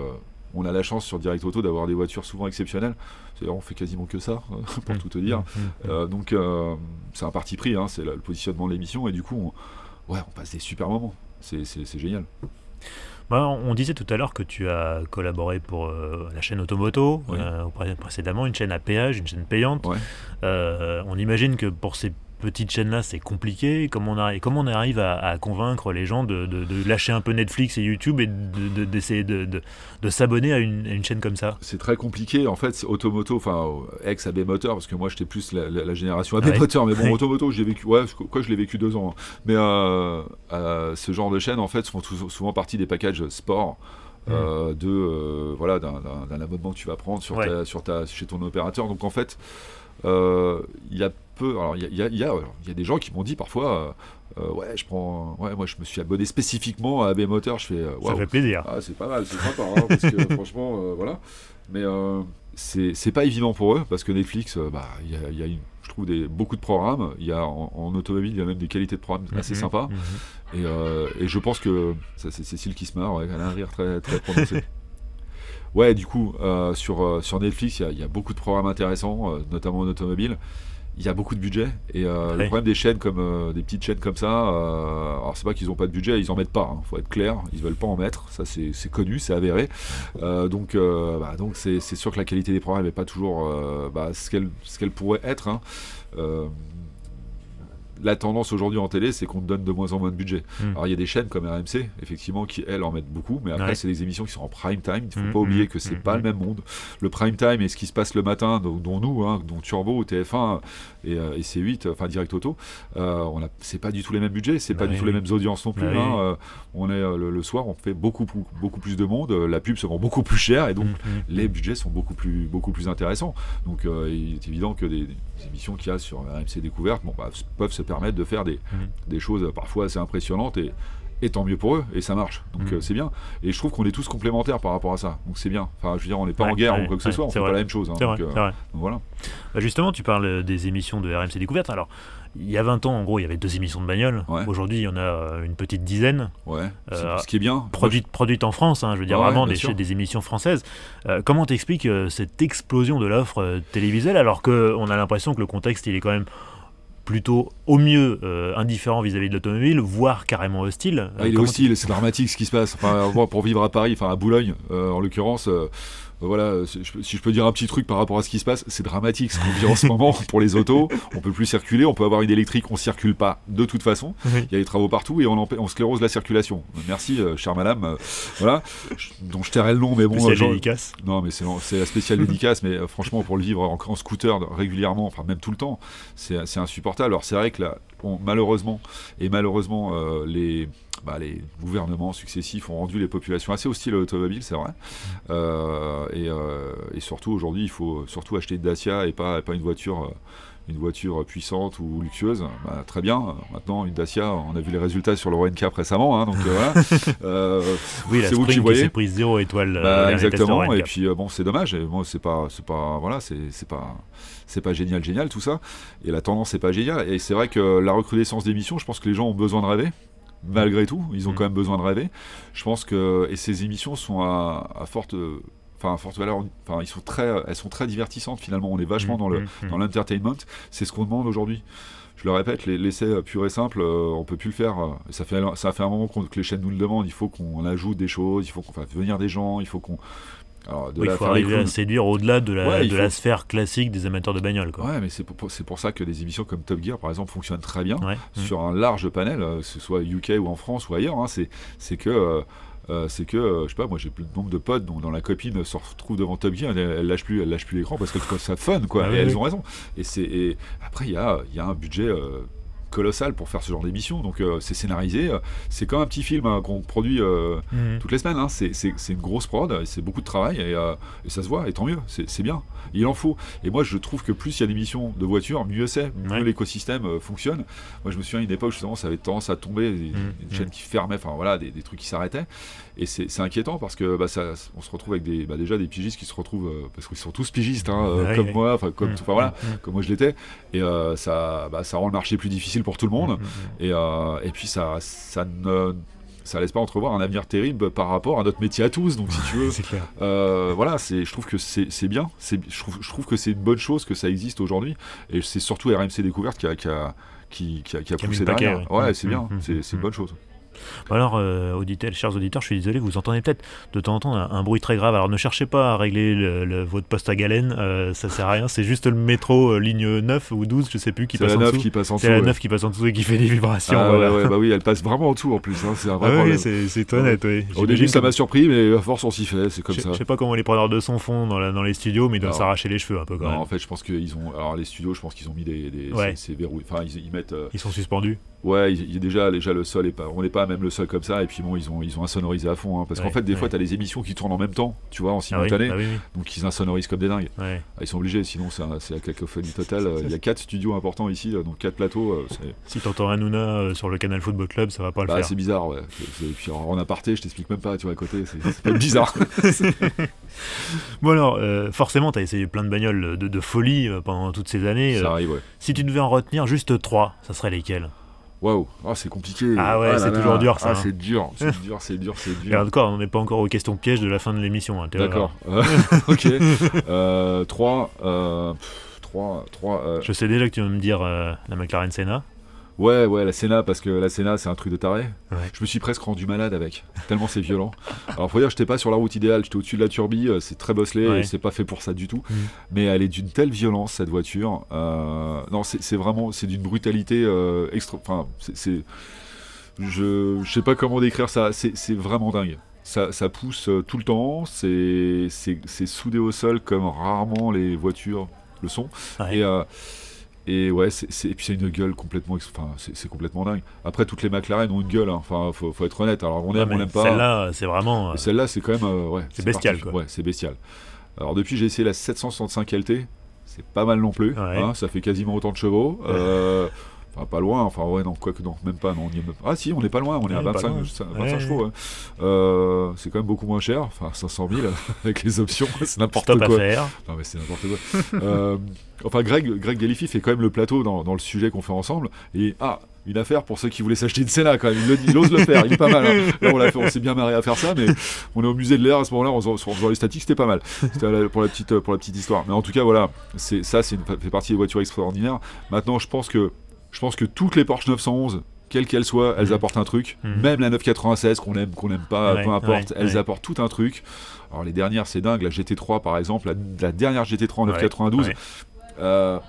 on a la chance sur Direct Auto d'avoir des voitures souvent exceptionnelles. On fait quasiment que ça, pour mmh. tout te dire. Mmh. Mmh. donc c'est un parti pris, hein, c'est le positionnement de l'émission, et du coup, on, ouais, on passe des super moments. C'est génial. Bah, on disait tout à l'heure que tu as collaboré pour euh, la chaîne Automoto, euh, précédemment une chaîne à péage, une chaîne payante. Euh, on imagine que pour ces petite chaîne-là, c'est compliqué. Comment on, arrive, comment on arrive à, convaincre les gens de, lâcher un peu Netflix et YouTube et d'essayer de, s'abonner à une, chaîne comme ça? C'est très compliqué. En fait, Automoto, enfin, ex-AB Moteur, parce que moi j'étais plus la, génération AB Moteur, mais bon, Automoto, j'ai vécu, ouais, quoi, je l'ai vécu deux ans. Hein. Mais euh, euh, ce genre de chaînes, en fait, font souvent partie des packages sport. Mmh. Euh, de voilà d'un abonnement que tu vas prendre sur, sur ta, chez ton opérateur donc en fait il y a alors, il y a, y, a, des gens qui m'ont dit parfois. Euh, euh, ouais, je prends. Ouais, moi, je me suis abonné spécifiquement à AB Motor. Je fais. Euh, ça fait plaisir. Ah, c'est pas mal, c'est sympa. Hein, parce que franchement, voilà. Mais c'est pas évident pour eux parce que Netflix, bah, il y a, je trouve des, beaucoup de programmes. Il y a en, automobile, il y a même des qualités de programmes assez mhm, sympas. Mhm. Et, et, je pense que ça, c'est Cécile qui se marre. elle a un rire très, très prononcé. ouais, du coup, sur, sur Netflix, il y, y, a beaucoup de programmes intéressants, notamment en automobile. Il y a beaucoup de budget et euh, le problème des chaînes comme euh, des petites chaînes comme ça euh, alors c'est pas qu'ils ont pas de budget ils en mettent pas il hein, faut être clair ils veulent pas en mettre. Ça c'est connu c'est avéré. Donc bah, donc c'est sûr que la qualité des programmes n'est pas toujours bah, ce qu'elle ce qu'elle pourrait être hein la tendance aujourd'hui en télé, c'est qu'on donne de moins en moins de budget. Hmm. Alors il y a des chaînes comme RMC, effectivement, qui elles en mettent beaucoup, mais après c'est des émissions qui sont en prime time. Il ne faut hmm, pas oublier hmm, que c'est pas le même monde. Le prime time et ce qui se passe le matin, dont, nous, hein, dont Turbo, TF1 euh, et, C8, enfin Direct Auto, euh, on a, c'est pas du tout les mêmes budgets, c'est pas du tout les mêmes audiences non plus. Hein, euh, on est le, soir, on fait beaucoup beaucoup plus de monde, la pub se vend beaucoup plus cher et donc les budgets sont beaucoup plus beaucoup plus intéressants. Donc il est évident que des, émissions qu'il y a sur RMC Découverte, bon, bah, peuvent se permettre de faire des, mhm. des choses parfois assez impressionnantes et, et tant mieux pour eux, et ça marche. Donc mhm. euh, c'est bien. Et je trouve qu'on est tous complémentaires par rapport à ça. Donc c'est bien. Enfin, je veux dire, on n'est pas en guerre ou quoi que ce soit, on fait pas la même chose. Hein. donc, euh, voilà. Bah, justement, tu parles des émissions de RMC Découverte. Alors, il y a 20 ans, en gros, il y avait deux émissions de bagnole. Aujourd'hui, il y en a euh, une petite dizaine. Ouais. ce qui est bien. Produites, produite en France, hein, je veux dire vraiment des, des, émissions françaises. comment t'expliques cette explosion de l'offre télévisuelle alors qu'on a l'impression que le contexte, il est quand même plutôt au mieux euh, indifférent vis-à-vis de l'automobile, voire carrément hostile. Ah, il est hostile, c'est dramatique ce qui se passe. Enfin, pour vivre à Paris, enfin à Boulogne euh, en l'occurrence, euh, voilà, si je peux dire un petit truc par rapport à ce qui se passe, c'est dramatique ce qu'on vit en ce moment pour les autos. On peut plus circuler, on peut avoir une électrique, on circule pas de toute façon. Il y a des travaux partout et on, on sclérose la circulation. Merci, euh, chère madame. Euh, voilà, dont je tairais le nom, mais bon. Spécial dédicace. Non, mais c'est la spéciale dédicace, mais euh, franchement, pour le vivre en, en, scooter régulièrement, enfin même tout le temps, c'est insupportable. Alors c'est vrai que malheureusement, et malheureusement, les bah, les gouvernements successifs ont rendu les populations assez hostiles à l'automobile, c'est vrai. Euh, euh, et, surtout aujourd'hui, il faut surtout acheter une Dacia et pas, pas une voiture. Euh, une voiture puissante ou luxueuse, bah, très bien. Maintenant, une Dacia, on a vu les résultats sur le Cap récemment, hein, donc voilà. oui, la Spring qui s'est prise zéro étoile. Bah, exactement. Et puis bon, c'est dommage. Et bon, c'est pas, c'est pas, voilà, c'est pas, c'est pas génial, génial tout ça. Et la tendance, c'est pas génial. Et c'est vrai que la recrudescence d'émissions, je pense que les gens ont besoin de rêver malgré tout. Ils ont mm. quand même besoin de rêver. Je pense que et ces émissions sont à, forte enfin forte valeur enfin ils sont très elles sont très divertissantes finalement on est vachement mm, dans le mm, dans l'entertainment c'est ce qu'on demande aujourd'hui je le répète l'essai pur et simple euh, on peut plus le faire euh, ça fait ça fait un moment que les chaînes nous le demandent il faut qu'on ajoute des choses il faut qu'on fasse venir des gens il faut qu'on il faut arriver à séduire au-delà de, la, de la sphère classique des amateurs de bagnole. Quoi. Ouais, mais c'est pour, pour, ça que des émissions comme Top Gear, par exemple, fonctionnent très bien sur un large panel, euh, que ce soit UK ou en France ou ailleurs. Hein, c'est que. Euh, euh, c'est que, je sais pas, moi j'ai plus de nombre de potes dont, la copine se retrouve devant Top Gear, elle, lâche plus, elle lâche plus l'écran parce que ça fun, quoi. Ah et elles ont raison. Et, c'est après, il y a, y a un budget colossal pour faire ce genre d'émission. Donc c'est scénarisé, c'est comme un petit film hein, qu'on produit mhm. toutes les semaines. Hein. C'est une grosse prod, c'est beaucoup de travail et, ça se voit, et tant mieux, c'est bien. Il en faut. Et moi je trouve que plus il y a d'émissions de voitures, mieux c'est, mieux l'écosystème fonctionne. Moi je me souviens à une époque justement ça avait tendance à tomber, une mhm. chaîne qui fermait, enfin voilà, des, des trucs qui s'arrêtaient. Et c'est inquiétant parce que bah, ça, on se retrouve avec des, bah, déjà des pigistes qui se retrouvent, euh, parce qu'ils sont tous pigistes, hein, euh, comme moi, enfin comme, mm. voilà, mm, mm. comme moi je l'étais. Et euh, ça, bah, ça rend le marché plus difficile pour tout le monde. Et, et puis ça, ça ne ça laisse pas entrevoir un avenir terrible par rapport à notre métier à tous. Donc, si tu veux, euh, voilà, c'est, je trouve que c'est, bien. C'est, je, trouve, je trouve que c'est une bonne chose que ça existe aujourd'hui. Et c'est surtout RMC Découverte qui a, qui a, qui, qui a, poussé derrière. Ouais, c'est bien. c'est, une bonne chose. Alors, euh, auditeurs, chers auditeurs, je suis désolé, vous entendez peut-être de temps en temps un, bruit très grave. Alors, ne cherchez pas à régler le, votre poste à galène, euh, ça sert à rien. C'est juste le métro euh, ligne 9 ou 12, je sais plus, qui passe en dessous. C'est la 9 qui passe en dessous et qui fait des vibrations. Ah, ouais, bah oui, elle passe vraiment en dessous en plus. Hein, c'est un vrai ah c'est honnête, oui. Au début, ça m'a surpris, mais à force, on s'y fait, c'est comme ça. Je sais pas comment les preneurs de son font dans, dans les studios, mais ils doivent s'arracher les cheveux un peu quand même. En fait, je pense qu'ils ont. Alors, les studios, je pense qu'ils ont mis des. des. Enfin, ils, mettent. Ils sont suspendus. Ouais, il, y a déjà, déjà le sol est pas, on n'est pas même le sol comme ça. Et puis bon, ils ont, ils ont insonorisé à fond, hein, parce qu'en fait, des fois, tu as des émissions qui tournent en même temps, tu vois, en ah simultané. Ah donc ils insonorisent comme des dingues. Ah, ils sont obligés, sinon c'est la cacophonie totale. Il y a quatre studios importants ici, donc quatre plateaux. Euh, si t'entends Hanouna euh, sur le canal Football Club, ça va pas le bah, faire. C'est bizarre, ouais. Et puis en aparté, je t'explique même pas, tu vois, à côté, c'est bizarre. bon alors, euh, forcément, tu as essayé plein de bagnoles de, de folie pendant toutes ces années. Ça arrive, ouais. Si tu devais en retenir juste trois, ça serait lesquelles Waouh, ah, c'est compliqué. Ah ouais, c'est toujours dur ça. Ah, c'est dur, c'est dur, c'est dur, c'est dur. Et encore, on n'est pas encore aux questions pièges de la fin de l'émission. Hein, D'accord. ok. Euh, 3, euh, 3, 3 euh... Je sais déjà que tu vas me dire euh, la McLaren Senna. Ouais, ouais, la Sénat, parce que la Sénat, c'est un truc de taré. Je me suis presque rendu malade avec, tellement c'est violent. Alors, faut dire, j'étais pas sur la route idéale, j'étais au-dessus de la turbie, euh, c'est très bosselé, c'est pas fait pour ça du tout. Mm. Mais elle est d'une telle violence, cette voiture. Euh, non, c'est vraiment, c'est d'une brutalité euh, extra. Enfin, c'est. Je, je sais pas comment décrire ça, c'est vraiment dingue. Ça, ça, pousse tout le temps, c'est soudé au sol comme rarement les voitures le sont. Et. Et ouais, et puis c'est une gueule complètement, enfin, c'est, complètement dingue. Après, toutes les McLaren ont une gueule, hein. enfin, faut, faut, être honnête. Alors, on aime, on n'aime pas. Celle-là, c'est vraiment. Euh, celle-là, c'est quand même, euh, ouais. C'est bestial, quoi. Ouais, c'est bestial. Alors, depuis, j'ai essayé la 765 LT. C'est pas mal non plus. Hein, ça fait quasiment autant de chevaux. Euh, pas loin, enfin ouais, non, quoi que non, même pas, non, Ah si, on est pas loin, on est à 25, chevaux. Euh, c'est quand même beaucoup moins cher, enfin 500 000 avec les options, c'est n'importe quoi. Non mais c'est n'importe quoi. euh, enfin, Greg, Greg Galifi fait quand même le plateau dans, dans le sujet qu'on fait ensemble. Et ah, une affaire pour ceux qui voulaient s'acheter une Senna quand même. Il, il, ose le faire, il est pas mal. Hein. on, on s'est bien marré à faire ça, mais on est au musée de l'air à ce moment-là, en faisant les statiques, c'était pas mal. C'était pour la petite pour la petite histoire. Mais en tout cas, voilà, c'est ça, c'est fait partie des voitures extraordinaires. Maintenant, je pense que je pense que toutes les Porsche 911, quelles qu'elles soient, elles mhm. apportent un truc. Mhm. Même la 996, qu'on aime, qu'on n'aime pas, peu importe, elles apportent tout un truc. Alors les dernières, c'est dingue. La GT3, par exemple, la, dernière GT3 en 992. Euh,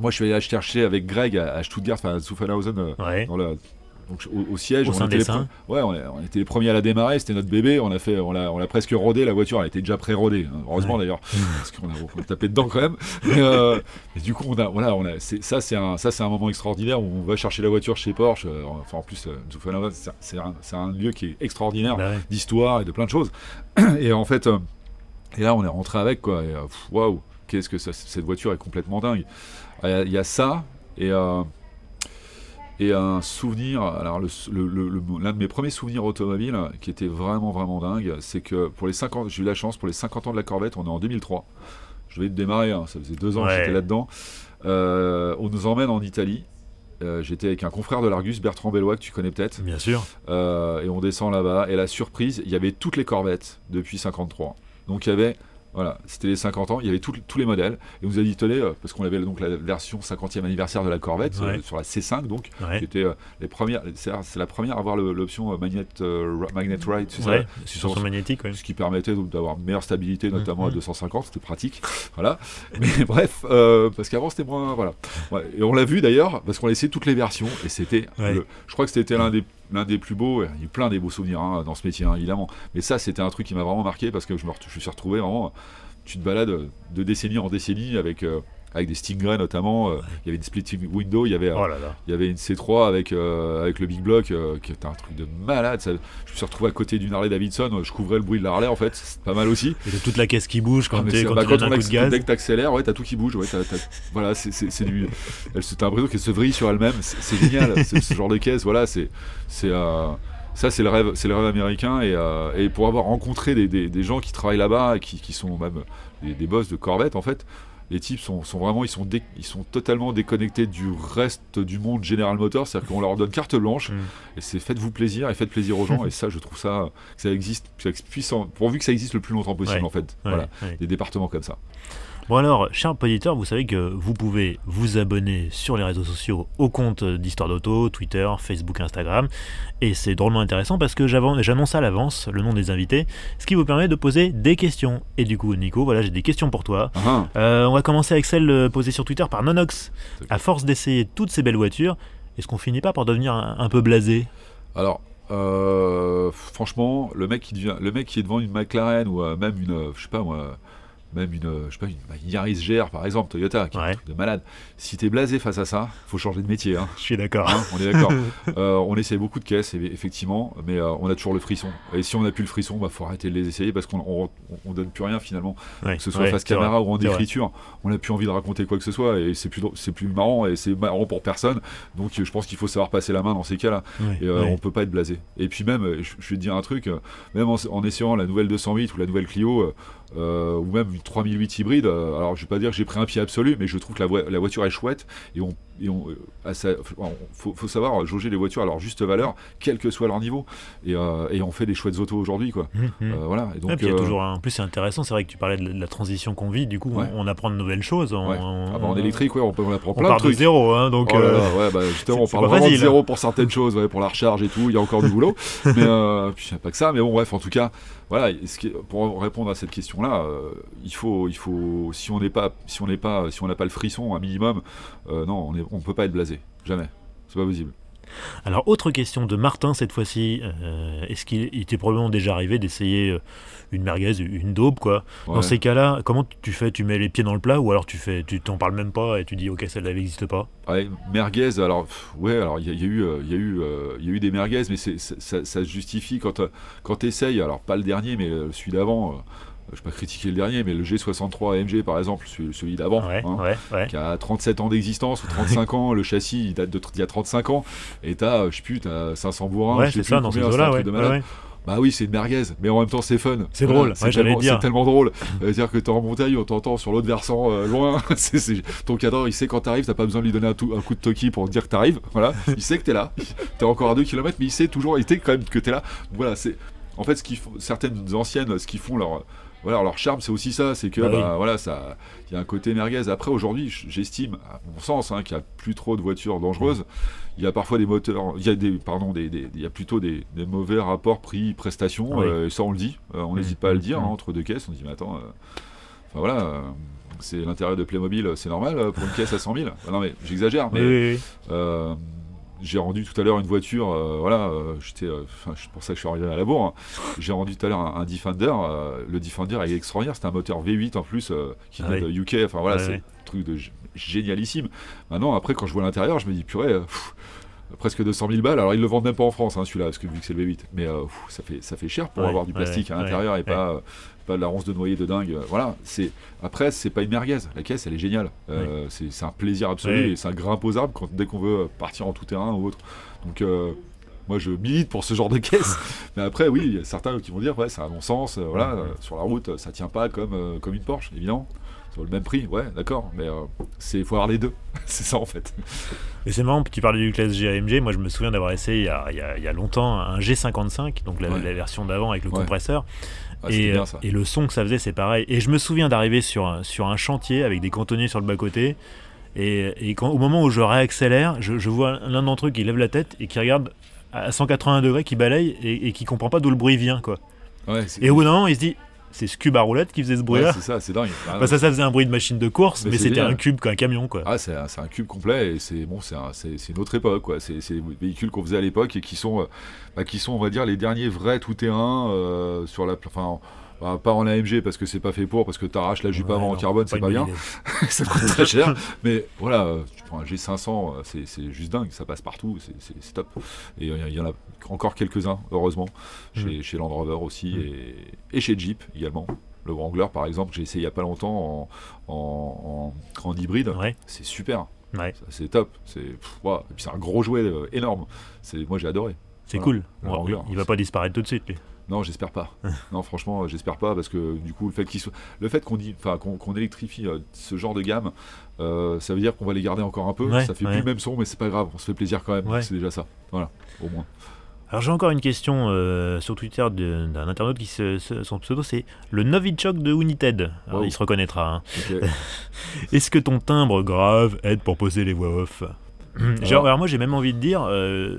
moi, je suis allé la chercher avec Greg à, Stuttgart, enfin à Zuffenhausen, euh, dans le donc, au, siège. on, était les ouais, on, était les premiers à la démarrer, c'était notre bébé. On a fait, on l'a, on l'a presque rodé la voiture. Elle était déjà pré-rodée, hein. heureusement d'ailleurs, mmh. parce qu'on a, tapé dedans quand même. Mais, euh, du coup, on a, voilà, on a, ça c'est un, ça c'est un moment extraordinaire où on va chercher la voiture chez Porsche. Euh, enfin en plus, euh, c'est un, un, lieu qui est extraordinaire bah d'histoire et de plein de choses. Et en fait, et là on est rentré avec quoi. Waouh, qu'est-ce que cette voiture est complètement dingue. Il y, a ça et et un souvenir, alors l'un de mes premiers souvenirs automobiles qui était vraiment vraiment dingue, c'est que pour les 50, j'ai eu la chance pour les 50 ans de la Corvette, on est en 2003. Je vais démarrer, hein, ça faisait deux ans que j'étais là-dedans. Euh, on nous emmène en Italie. Euh, j'étais avec un confrère de l'Argus, Bertrand Bellois, que tu connais peut-être. Bien sûr. Euh, et on descend là-bas. Et la surprise, il y avait toutes les Corvettes depuis 53. Donc il y avait voilà, c'était les 50 ans, il y avait tous les modèles. Et on nous a dit, tenez, euh, parce qu'on avait donc la version 50e anniversaire de la Corvette, euh, sur la C5 donc, qui était euh, les premières, c'est la première à avoir l'option magnet, magnet ride, ouais, suspension magnétique, ce qui permettait d'avoir meilleure stabilité, mm, notamment à 250, mm. c'était pratique. voilà. Mais bref, parce qu'avant c'était moins, voilà. Et on l'a vu d'ailleurs, parce qu'on a essayé toutes les versions, et c'était, je crois que c'était l'un des l'un des plus beaux. Il y a plein des beaux souvenirs hein, dans ce métier, hein, évidemment. Mais ça, c'était un truc qui m'a vraiment marqué parce que je me, je suis retrouvé vraiment. Tu te balades de décennie en décennie avec. Euh, avec des Stingray notamment. euh, Il y avait une splitting window, il y avait, euh, Oh là là. il y avait une C3 avec, euh, avec le Big Block, qui était un truc de malade. Ça- je me suis retrouvé à côté d'une Harley Davidson, je couvrais le bruit de la Harley en fait, c'est pas mal aussi. Et toute la caisse qui bouge quand, Ah, c'est- quand bah, tu quand on un coup de acc- gaz. dès que t'accélères, ouais, t'as tout qui bouge. Ouais, voilà, c'est du. T'as l'impression qu'elle se vrille sur elle-même. C'est génial. ce, genre de caisse, voilà, c'est c'est. ça, c'est le rêve, c'est le rêve américain et, euh, et pour avoir rencontré des, des- des gens qui travaillent là-bas, qui, qui sont même des, des boss de Corvette en fait, les types sont, sont vraiment, ils sont, dé- ils sont totalement déconnectés du reste du monde General Motors, c'est-à-dire qu'on leur donne carte blanche Mm. et c'est faites-vous plaisir et faites plaisir aux gens et ça, je trouve ça, que ça existe, que ça puisse en- pourvu que ça existe le plus longtemps possible Ouais. en fait, Ouais, voilà, ouais. des départements comme ça. Bon alors, cher auditeur, vous savez que vous pouvez vous abonner sur les réseaux sociaux au compte d'Histoire d'Auto, Twitter, Facebook, Instagram. Et c'est drôlement intéressant parce que j'annonce à l'avance le nom des invités, ce qui vous permet de poser des questions. Et du coup, Nico, voilà, j'ai des questions pour toi. Ah, Euh, on va commencer avec celle euh, posée sur Twitter par Nonox. À force d'essayer toutes ces belles voitures, est-ce qu'on finit pas par devenir un, un peu blasé? Alors, euh, franchement, le mec qui devient, le mec qui est devant une McLaren ou euh, même une, je sais pas moi, même une, je sais pas, une, une Yaris GR par exemple, Toyota, qui est un truc de malade. Si t'es blasé face à ça, faut changer de métier. Hein. Je suis d'accord. Hein, on est d'accord. Euh, on essaye beaucoup de caisses, effectivement, mais euh, on a toujours le frisson. Et si on n'a plus le frisson, bah faut arrêter de les essayer parce qu'on on, on donne plus rien finalement. Ouais, Que ce soit ouais, face vrai, caméra ou en écriture, on n'a plus envie de raconter quoi que ce soit et c'est plus c'est plus marrant et c'est marrant pour personne. Donc je pense qu'il faut savoir passer la main dans ces cas-là. Et euh, on peut pas être blasé. Et puis même, je, je vais te dire un truc, euh, même en, en essayant la nouvelle 208 ou la nouvelle Clio, euh, ou même une 3008 hybride, euh, alors je vais pas dire que j'ai pris un pied absolu, mais je trouve que la, la voiture est chouette et on, et on, euh, à sa- on- faut, faut savoir jauger les voitures à leur juste valeur, quel que soit leur niveau. Et, euh, et on fait des chouettes autos aujourd'hui, quoi. Hum, hum. Euh, voilà. Et donc, puis il y a toujours un- En plus, c'est intéressant. C'est vrai que tu parlais de la, transition qu'on vit. Du coup, Ouais. on, on apprend de nouvelles choses. On, ouais. on- Ah bah, en électrique, ouais, on, peut, on apprend on plein de part de trucs. zéro. Hein, donc, Oh là là, ouais, bah, justement, on parle vraiment facile, de zéro pour certaines choses, pour la recharge et tout, il y a encore du boulot. mais puis pas que ça, mais bon, bref, en tout cas, voilà, et ce qui est- pour répondre à cette question-là, il faut, il faut, si on n'est pas, si on n'est pas, si on n'a pas le frisson, un minimum, non, on ne on peut pas être blasé, jamais, c'est pas possible. Alors, autre question de Martin cette fois-ci. euh, Est-ce qu'il il t'est probablement déjà arrivé d'essayer euh, une merguez, une daube, quoi? Ouais. Dans ces cas-là, comment tu fais? Tu mets les pieds dans le plat ou alors tu fais, tu t'en parles même pas et tu dis ok, celle-là n'existe pas? Ouais, merguez, alors pff, ouais, alors il y, a- il y a eu, il y a eu, euh, il y a eu des merguez, mais c'est, ça, ça se justifie quand, euh, quand tu essayes, alors pas le dernier, mais celui d'avant. euh, je vais pas critiquer le dernier, mais le G63 AMG par exemple, celui, d'avant, Ouais, hein, ouais, ouais. qui a 37 ans d'existence ou 35 ans, le châssis il date de il y a 35 ans, et t'as, euh, je sais plus, t'as 500 bourrins, Ouais, je sais c'est plus ça, dans combien, un truc de malade. ouais. Bah oui, c'est une merguez, mais en même temps c'est fun. C'est drôle, c'est tellement- drôle. C'est-à-dire que t'es en montagne, on t'entend sur l'autre versant euh, loin. Ton cadre, il sait quand t'arrives, t'as pas besoin de lui donner un, tout- un coup de toki pour dire que t'arrives. Voilà, il sait que t'es là. T'es encore à 2 km, mais il sait toujours, il sait quand même que t'es là. Voilà, c'est en fait ce qui font certaines anciennes, ce qui font leur voilà, leur charme, c'est aussi ça, c'est que Bah oui. bah, voilà, ça, il y a un côté merguez. Après, aujourd'hui, j'estime, à mon sens, hein, qu'il y a plus trop de voitures dangereuses. Il y a parfois des moteurs, il y a des, pardon, des, des- il y a plutôt des, des mauvais rapports prix-prestation. Oui. euh, et ça, on le dit. Euh, on Mhm. n'hésite pas à le dire Mhm. hein, entre deux caisses. On dit, mais attends, euh, enfin voilà. c'est l'intérêt de Playmobil, c'est normal pour une caisse à 100 000. Bah non mais j'exagère, mais Oui, oui, oui. euh, j'ai rendu tout à l'heure une voiture, euh, voilà, euh, j'étais, euh, enfin, pour ça que je suis arrivé à la bourre. hein. J'ai rendu tout à l'heure un, un Defender. euh, le Defender est extraordinaire, c'est un moteur V8 en plus qui Ah vient oui. de UK. Enfin voilà, Ouais, c'est un truc de génialissime. Maintenant, après, quand je vois l'intérieur, je me dis purée. pff, Presque 200 000 balles. Alors ils le vendent même pas en France, hein, celui-là, parce que vu que c'est le V8. Mais euh, ça fait ça fait cher pour Ouais, avoir du ouais, plastique à ouais, l'intérieur et pas pas de la ronce de noyer de dingue. euh, Voilà. C'est après c'est pas une merguez. La caisse elle est géniale. Euh, c'est c'est un plaisir absolu Ouais. et c'est un grimpe aux arbres quand dès qu'on veut partir en tout terrain ou autre. Donc euh, moi je milite pour ce genre de caisse. Mais après oui, il y a certains qui vont dire ouais c'est un bon sens. euh, voilà, euh, sur la route ça tient pas comme euh, comme une Porsche évidemment. Ça vaut le même prix, ouais, d'accord, mais euh, c'est faut avoir les deux, c'est ça en fait. Et c'est marrant, tu parlais du classe GAMG. Moi, je me souviens d'avoir essayé il y, a, il y a- il y a longtemps un G55, donc la, Ouais. la version d'avant avec le Ouais. compresseur. Ah, c'était et, bien ça. et le son que ça faisait, c'est pareil. Et je me souviens d'arriver sur, un- sur un chantier avec des cantonniers sur le bas-côté. Et, et quand, au moment où je réaccélère, je, je vois l'un d'entre eux qui lève la tête et qui regarde à 180 degrés, qui balaye et, et qui comprend pas d'où le bruit vient. Quoi. Ouais, Et au bout d'un moment, il se dit c'est ce cube à roulette qui faisait ce ouais, bruit-là. c'est ça, c'est dingue. Ah, ça, ça faisait un bruit de machine de course, Mais c'était un cube, quoi, un camion. Quoi. Ah, c'est un, cube complet et c'est bon, c'est un- c'est c'est une autre époque quoi. C'est des véhicules qu'on faisait à l'époque et qui sont, euh, bah, qui sont, on va dire, les derniers vrais tout-terrain euh, sur la, enfin, Bah, pas en AMG parce que c'est pas fait pour, parce que t'arraches la jupe Ouais, avant en carbone, c'est pas bien. ça coûte très cher. Mais voilà, tu prends un G500, euh, c'est juste dingue, ça passe partout, c'est- top. Et il y en a encore quelques-uns, heureusement, chez, Mm. chez Land Rover aussi, Mm. et, et chez Jeep également. Le Wrangler, par exemple, j'ai essayé il y a pas longtemps en, en, en- en hybride. Ouais, C'est super, ouais, c'est top. C'est un gros jouet euh, énorme. C'est moi j'ai adoré. c'est Voilà. cool. Le Wrangler, il va pas disparaître tout de suite, lui. Non, j'espère pas. non, franchement, j'espère pas parce que du coup, le fait qu'il soit, le fait qu'on dit, enfin, qu'on électrifie euh, ce genre de gamme, euh, ça veut dire qu'on va les garder encore un peu. Ouais, ça fait ouais. plus le même son, mais c'est pas grave. On se fait plaisir quand même. Ouais. C'est déjà ça. Voilà, au moins. Alors j'ai encore une question euh, sur Twitter d'un internaute qui se, se- son pseudo c'est le Novichok de United. Alors, Wow. il se reconnaîtra. hein. Est-ce que ton timbre grave aide pour poser les voix off? Genre, Alors- alors moi j'ai même envie de dire, euh,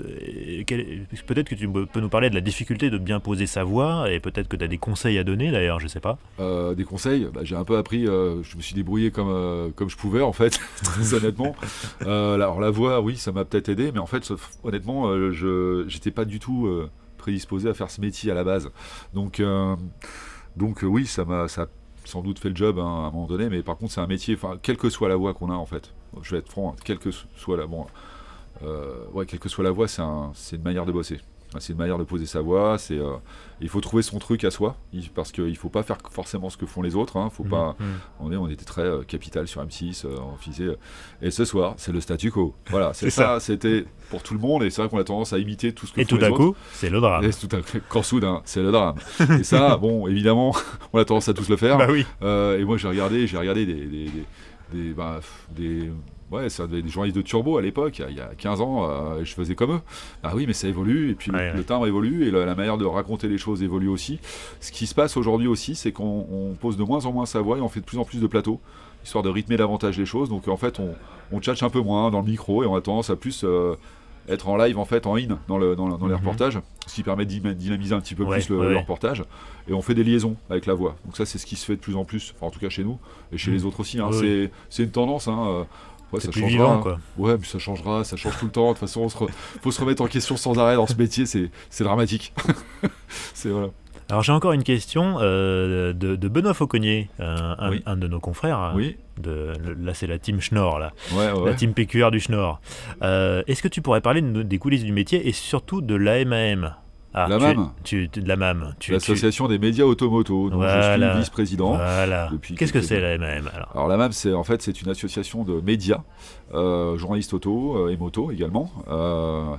peut-être que tu peux nous parler de la difficulté de bien poser sa voix et peut-être que tu as des conseils à donner d'ailleurs, je sais pas. Euh, des conseils, bah, j'ai un peu appris, euh, je me suis débrouillé comme, comme je pouvais en fait, très honnêtement. Alors la voix, oui, ça m'a peut-être aidé, mais en fait, honnêtement, je j'étais pas du tout prédisposé à faire ce métier à la base. Donc, donc oui, ça m'a sans doute fait le job hein, à un moment donné, mais par contre, c'est un métier, quelle que soit la voix qu'on a en fait, je vais être franc, hein, quelle que soit la, bon, euh, ouais, quelle que soit la voix, c'est un- c'est une manière de bosser. C'est une manière de poser sa voix. C'est, euh, il faut trouver son truc à soi, parce qu'il ne faut pas faire forcément ce que font les autres. Hein, faut pas, Mhm. on, est, on était très euh, capital sur M6, euh, on faisait, et ce soir, c'est le statu quo. Voilà, c'est ça. C'était pour tout le monde, et c'est vrai qu'on a tendance à imiter tout ce que Et font tout les à autres. coup, c'est le drame. Et tout à coup, quand soudain, c'est le drame. et ça, bon, évidemment, on a tendance à tous le faire. Bah oui. Et moi, j'ai regardé, j'ai regardé des, des, des, des, bah, des- ouais, ça des journalistes de Turbo à l'époque, il y a- il y a 15 ans, euh, je faisais comme eux. Ah oui, mais ça évolue, et puis le, Ouais, le timbre évolue, et la, la manière de raconter les choses évolue aussi. Ce qui se passe aujourd'hui aussi, c'est qu'on on pose de moins en moins sa voix, et on fait de plus en plus de plateaux, histoire de rythmer davantage les choses. Donc en fait, on, on tchatche un peu moins dans le micro, et on a tendance à plus euh, être en live, en fait, en in, dans, le, dans, le- dans les Mhm. reportages, ce qui permet de dynamiser un petit peu Ouais, plus le, ouais, le ouais. reportage et on fait des liaisons avec la voix. Donc ça, c'est ce qui se fait de plus en plus, enfin en tout cas chez nous et chez Mhm. les autres aussi. hein. C'est- une tendance. Hein. euh, ouais, ça changera. vivant quoi. Ouais, mais ça changera, ça change tout le temps. De toute façon, on se re- faut se remettre en question sans arrêt dans ce métier. C'est c'est dramatique. c'est voilà. Alors j'ai encore une question euh, de, de Benoît Fauconnier, un, un- Oui. un de nos confrères. Oui. De, le- là c'est la team Schnorr là. Ouais, ouais. la team PQR du Schnorr. Euh, Est-ce que tu pourrais parler de- des coulisses du métier et surtout de l'AMAM ah, La tu- MAM. tu, tu- de la MAM. Tu, tu- L'association des médias automoto, dont je Voilà. suis vice-président. Voilà. Qu'est-ce que c'est la MAM alors Alors la MAM, c'est en fait c'est une association de médias, euh, journalistes auto et moto également. Euh,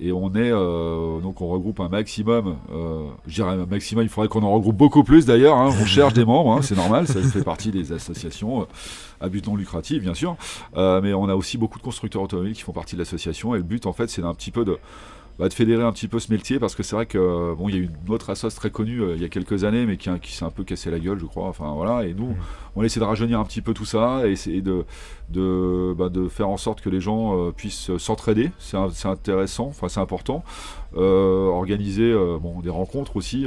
et on est euh, donc on regroupe un maximum. euh, je dirais un maximum. Il faudrait qu'on en regroupe beaucoup plus d'ailleurs. hein. On cherche des membres, hein, c'est normal. Ça fait partie des associations euh, à but non lucratif, bien sûr. Mais on a aussi beaucoup de constructeurs automobiles qui font partie de l'association. Et le but en fait, c'est un petit peu de bah, de fédérer un petit peu ce métier parce que c'est vrai que euh, bon il y a eu une autre assoce très connue euh, il y a quelques années mais qui, s'est un peu cassé la gueule je crois. Enfin voilà. Et nous Mm. on essaie de rajeunir un petit peu tout ça et essayer de de, bah, de faire en sorte que les gens euh, puissent s'entraider. C'est intéressant. Enfin c'est important. Euh, organiser bon des rencontres aussi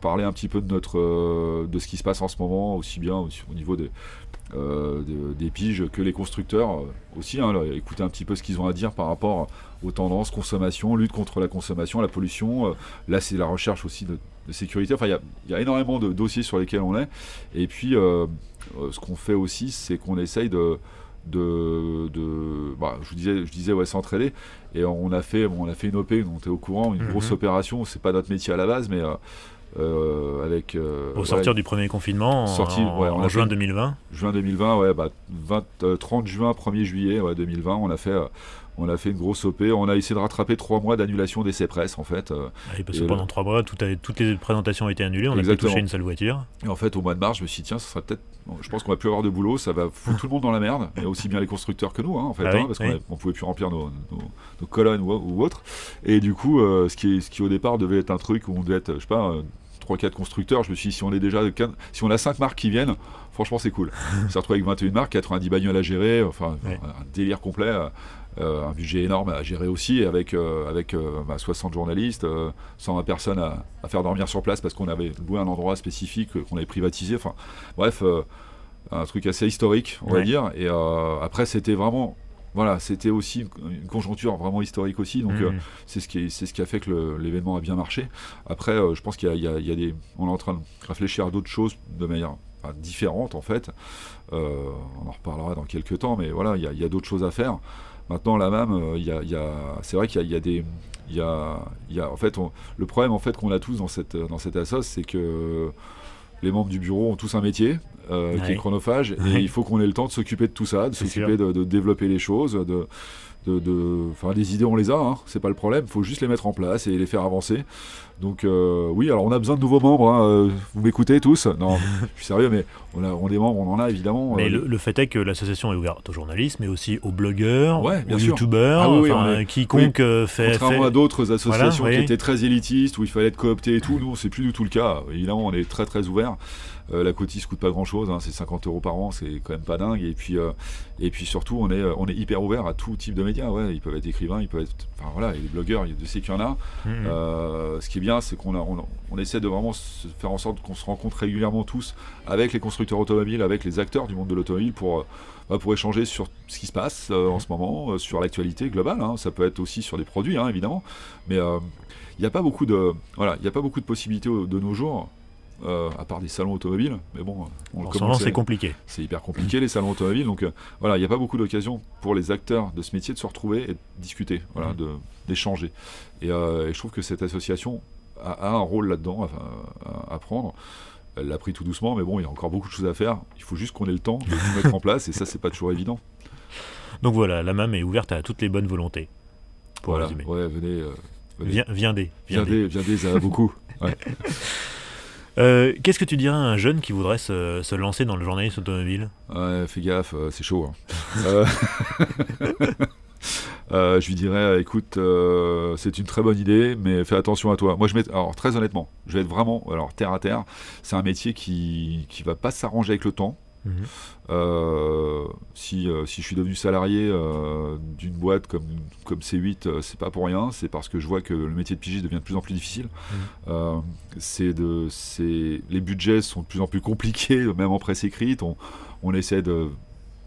parler un petit peu de notre de ce qui se passe en ce moment aussi bien au niveau des de- des piges que les constructeurs aussi, hein, là, écouter un petit peu ce qu'ils ont à dire par rapport aux tendances, consommation, lutte contre la consommation, la pollution. euh, là, c'est la recherche aussi de, de sécurité. Enfin, il y a- il y, a énormément de dossiers sur lesquels on est. Et puis, euh, euh, ce qu'on fait aussi, c'est qu'on essaye de. De, de bah, je vous disais, je disais ouais, s'entraider et on a fait bon, on a fait une OP tu es au courant une Mhm. grosse opération c'est pas notre métier à la base mais euh, euh, avec Au ouais, sortir du premier confinement en, Sorti, ouais, on en juin fait- 2020. Juin 2020, ouais, bah, 20, euh, 30 juin, 1er juillet ouais, 2020, on a, fait, on a fait une grosse OP. On a essayé de rattraper trois mois d'annulation d'essais presse, en fait. euh, Ah parce Et que le- pendant trois mois, tout a- toutes les présentations ont été annulées. On Exactement. touché une seule voiture. et en fait, au mois de mars, je me suis dit, tiens, ça serait peut-être. je pense qu'on va plus avoir de boulot, ça va foutre tout le monde dans la merde, et aussi bien les constructeurs que nous, hein, en fait, Ah hein, oui, parce oui. qu'on a- on pouvait plus remplir nos, nos- nos colonnes ou, ou autres. Et du coup, euh, ce, qui ce qui au départ devait être un truc où on devait être, je sais pas, 3-4 constructeurs, je me suis dit, si on est déjà de 15 si on a 5 marques qui viennent, franchement, c'est cool. On s'est retrouvé avec 21 marques, 90 bagnoles à gérer, enfin, Ouais. un délire complet. Euh, un budget énorme à gérer aussi avec, euh, avec euh, bah, 60 journalistes, euh, 120 personnes à, à faire dormir sur place parce qu'on avait loué un endroit spécifique qu'on avait privatisé. Enfin, bref, un truc assez historique, on va dire. Et après, c'était vraiment voilà, c'était aussi une, conjoncture vraiment historique aussi. Donc mmh. c'est ce qui ce qui a fait que l'événement a bien marché. Après, je pense qu'il y, a des, on est en train de réfléchir à d'autres choses de manière différente en fait. on en reparlera dans quelques temps, mais voilà, il y a, d'autres choses à faire. Maintenant, la même, il y a, c'est vrai qu'il y, a des il y a, il y a, en fait, le problème en fait qu'on a tous dans cette dans cette c'est que les membres du bureau ont tous un métier euh, qui est chronophage et il faut qu'on ait le temps de s'occuper de tout ça, de s'occuper de, de, développer les choses, de, de, enfin, des idées on les a, hein, c'est pas le problème, il faut juste les mettre en place et les faire avancer. Donc euh, oui, alors on a besoin de nouveaux membres, hein, euh, vous m'écoutez tous? Non, je suis sérieux, mais on, a, on des membres, on en a évidemment. Mais le, fait est que l'association est ouverte aux journalistes, mais aussi aux blogueurs, aux youtubeurs, ah quiconque fait... Contrairement à d'autres associations qui étaient très élitistes, où il fallait être coopté et tout, nous c'est plus du tout le cas. Évidemment, on est très très ouvert. Euh, la cotise coûte pas grand chose, hein, c'est 50 euros par an, c'est quand même pas dingue. Et puis, euh, et puis surtout, on est, euh, on est hyper ouvert à tout type de médias. Ouais, ils peuvent être écrivains, ils peuvent être. Enfin voilà, les blogueurs, il sais qu'il y en a. Mmh. ce qui est bien, c'est qu'on on, on, essaie de vraiment faire en sorte qu'on se rencontre régulièrement tous avec les constructeurs automobiles, avec les acteurs du monde de l'automobile pour bah, pour échanger sur ce qui se passe en ce moment, sur l'actualité globale. Hein. Ça peut être aussi sur des produits, hein, évidemment. Mais il n'y a pas beaucoup de voilà, il a pas beaucoup de possibilités de nos jours euh, à part des salons automobiles. Mais bon, on en ce c'est compliqué. C'est hyper compliqué les salons automobiles. Donc euh, voilà, il n'y a pas beaucoup d'occasions pour les acteurs de ce métier de se retrouver et de discuter, voilà, mmh. d'échanger. Euh, et, je trouve que cette association a, un rôle là-dedans à, prendre. Elle l'a pris tout doucement, mais bon, il y a encore beaucoup de choses à faire. Il faut juste qu'on ait le temps de tout mettre en place, et ça, c'est pas toujours évident. Donc voilà, la MAM est ouverte à toutes les bonnes volontés. Pour résumer. Ouais, venez. venez. Viendez. Viendez, viendez, ça va beaucoup. Ouais. Euh, qu'est-ce que tu dirais à un jeune qui voudrait se, lancer dans le journalisme automobile? Ouais, fais gaffe, euh, c'est chaud. Hein. Euh, je lui dirais, écoute, c'est une très bonne idée, mais fais attention à toi. Moi, je mets, alors très honnêtement, je vais être vraiment, alors terre à terre. C'est un métier qui qui va pas s'arranger avec le temps. Mhm. Euh, si, euh, si, je suis devenu salarié euh, d'une boîte comme, comme C8, c'est pas pour rien, c'est parce que je vois que le métier de pigiste devient de plus en plus difficile. Mhm. c'est de, les budgets sont de plus en plus compliqués, même en presse écrite. On, on essaie de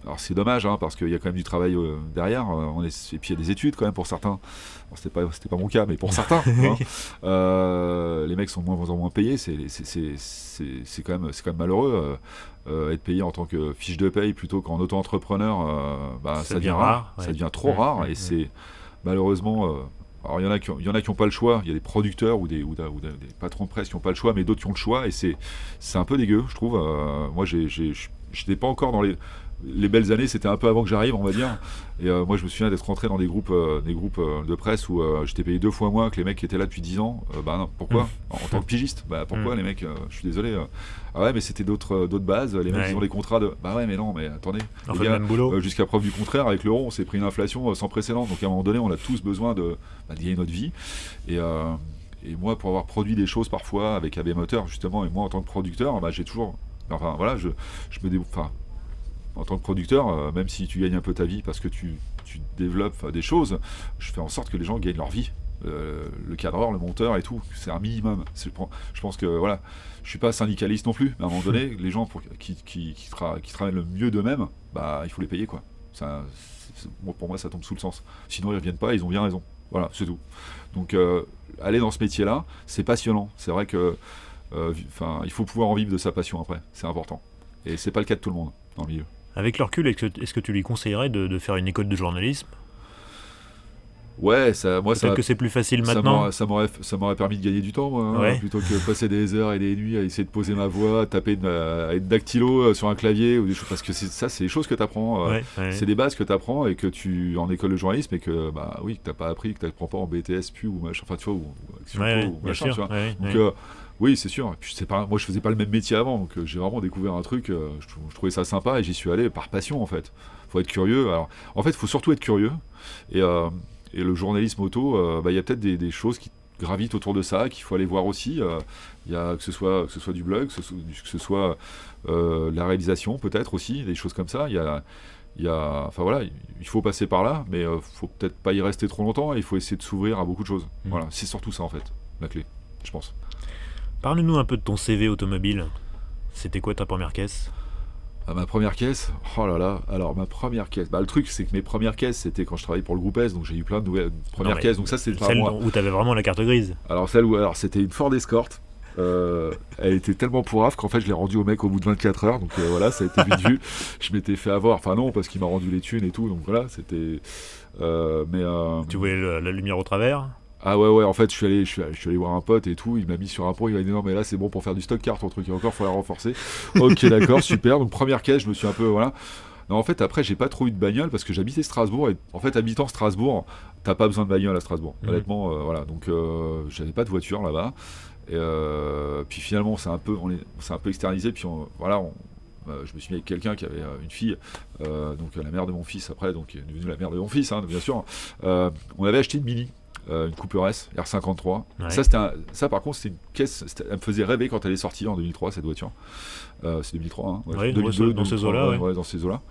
alors c'est dommage hein, parce qu'il y a quand même du travail derrière. On est, et puis il y a des études quand même pour certains. C'était pas c'était pas mon cas, mais pour certains, hein. les mecs sont moins en moins payés. C'est c'est quand même c'est quand même malheureux. Être payé en tant que fiche de paye plutôt qu'en auto-entrepreneur, bah, ça, devient rare, ça devient trop rare et c'est malheureusement. alors il y en a qui y en a qui n'ont pas le choix. Il y a des producteurs ou des, ou, des, patrons de presse qui n'ont pas le choix, mais d'autres qui ont le choix et c'est un peu dégueu, je trouve. moi j'ai j'étais pas encore dans les les belles années, c'était un peu avant que j'arrive, on va dire. Et euh, moi, je me souviens d'être rentré dans des groupes, euh, des groupes euh, de presse où j'étais payé deux fois moins que les mecs qui étaient là depuis dix ans. bah non, pourquoi mmh. En tant que pigiste Bah pourquoi mmh. les mecs Je suis désolé. ah ouais, mais c'était d'autres d'autres bases. Les mecs, ils ont des contrats de. Bah ouais, mais non, mais attendez. Jusqu'à preuve du contraire, avec l'euro, on s'est pris une inflation sans précédent. Donc à un moment donné, on a tous besoin de, bah, gagner notre vie. Et. et moi, pour avoir produit des choses parfois avec AB Moteur, justement, et moi en tant que producteur, bah, j'ai toujours. Enfin voilà, je, je me dé... enfin, en tant que producteur, euh, même si tu gagnes un peu ta vie parce que tu, développes des choses, je fais en sorte que les gens gagnent leur vie. Euh, le cadreur, le monteur et tout, c'est un minimum. Je pense que voilà, je suis pas syndicaliste non plus, mais à un moment donné, les gens qui, qui, travaillent le mieux d'eux-mêmes, bah, il faut les payer quoi. Ça, pour moi, ça tombe sous le sens. Sinon, ils reviennent pas, ils ont bien raison. Voilà, c'est tout. Donc, euh, aller dans ce métier-là, c'est passionnant. C'est vrai que, enfin, il faut pouvoir en vivre de sa passion après. C'est important. Et c'est pas le cas de tout le monde dans le milieu. Avec le recul, est-ce que, tu lui conseillerais de, faire une école de journalisme? Ouais, ça, moi, Peut-être que c'est plus facile maintenant. Ça m'aurait, permis de gagner du temps, moi, hein, plutôt que passer des heures et des nuits à essayer de poser ma voix, taper à être dactylo euh, sur un clavier ou des choses. Parce que ça, c'est des choses que tu apprends. Euh, c'est des bases que tu apprends et que tu en école de journalisme et que bah oui, que t'as pas appris, que tu n'apprends pas en BTS, puis ou machin, enfin tu vois, ou, ou, machin, tu vois. Donc, euh, oui, c'est sûr. Et puis, pas, moi, je faisais pas le même métier avant, donc euh, j'ai vraiment découvert un truc. Euh, je, trouvais ça sympa et j'y suis allé par passion, en fait. Faut être curieux. Alors, en fait, il faut surtout être curieux. Et, euh, et le journalisme auto, bah, il y a peut-être des, choses qui gravitent autour de ça qu'il faut aller voir aussi. Il y a que ce soit que ce soit du blog, que ce soit, la réalisation, peut-être aussi, des choses comme ça. Il y a il y a, enfin voilà, il faut passer par là, mais il faut peut-être pas y rester trop longtemps. il faut essayer de s'ouvrir à beaucoup de choses. Mmh. Voilà, c'est surtout ça en fait, la clé, je pense. Parle-nous un peu de ton CV automobile. C'était quoi ta première caisse? Ah, ma première caisse, oh là là, alors ma première caisse, bah, le truc c'est que mes premières caisses c'était quand je travaillais pour le groupe S, donc j'ai eu plein de nouvelles premières caisses, donc ça c'est pas moi. où tu avais vraiment la carte grise. Alors celle où, alors c'était une Ford Escort, euh, elle était tellement pourrave qu'en fait je l'ai rendue au mec au bout de 24 heures, donc euh, voilà, ça a été vite vu. Je m'étais fait avoir, enfin non, parce qu'il m'a rendu les thunes et tout, donc voilà, c'était. Euh, mais. tu voyais la lumière au travers? Ah ouais ouais en fait je suis allé je suis, je suis allé voir un pote et tout il m'a mis sur un pont il m'a dit non mais là c'est bon pour faire du stock car ton truc et encore faut la renforcer ok d'accord super donc première caisse je me suis un peu voilà non, en fait, après, j'ai pas trop eu de bagnole parce que j'habitais Strasbourg. Et en fait, habitant Strasbourg, t'as pas besoin de bagnole à Strasbourg. Mhm. Honnêtement, euh, voilà. Donc, euh, j'avais pas de voiture là-bas. Et euh, puis finalement, c'est un peu, on est, un peu externalisé. Puis voilà, je me suis mis avec quelqu'un qui avait une fille, donc la mère de mon fils après, donc est devenue la mère de mon fils, hein, bien sûr. on avait acheté une Mini. Euh, une Cooper S R53. Ça, c'était ça, par contre, c'était une caisse. Elle me faisait rêver quand elle est sortie en 2003, cette voiture. Euh, c'est 2003, hein. Ouais, 2002, dans, ces eaux-là. Ouais. dans ces eaux-là.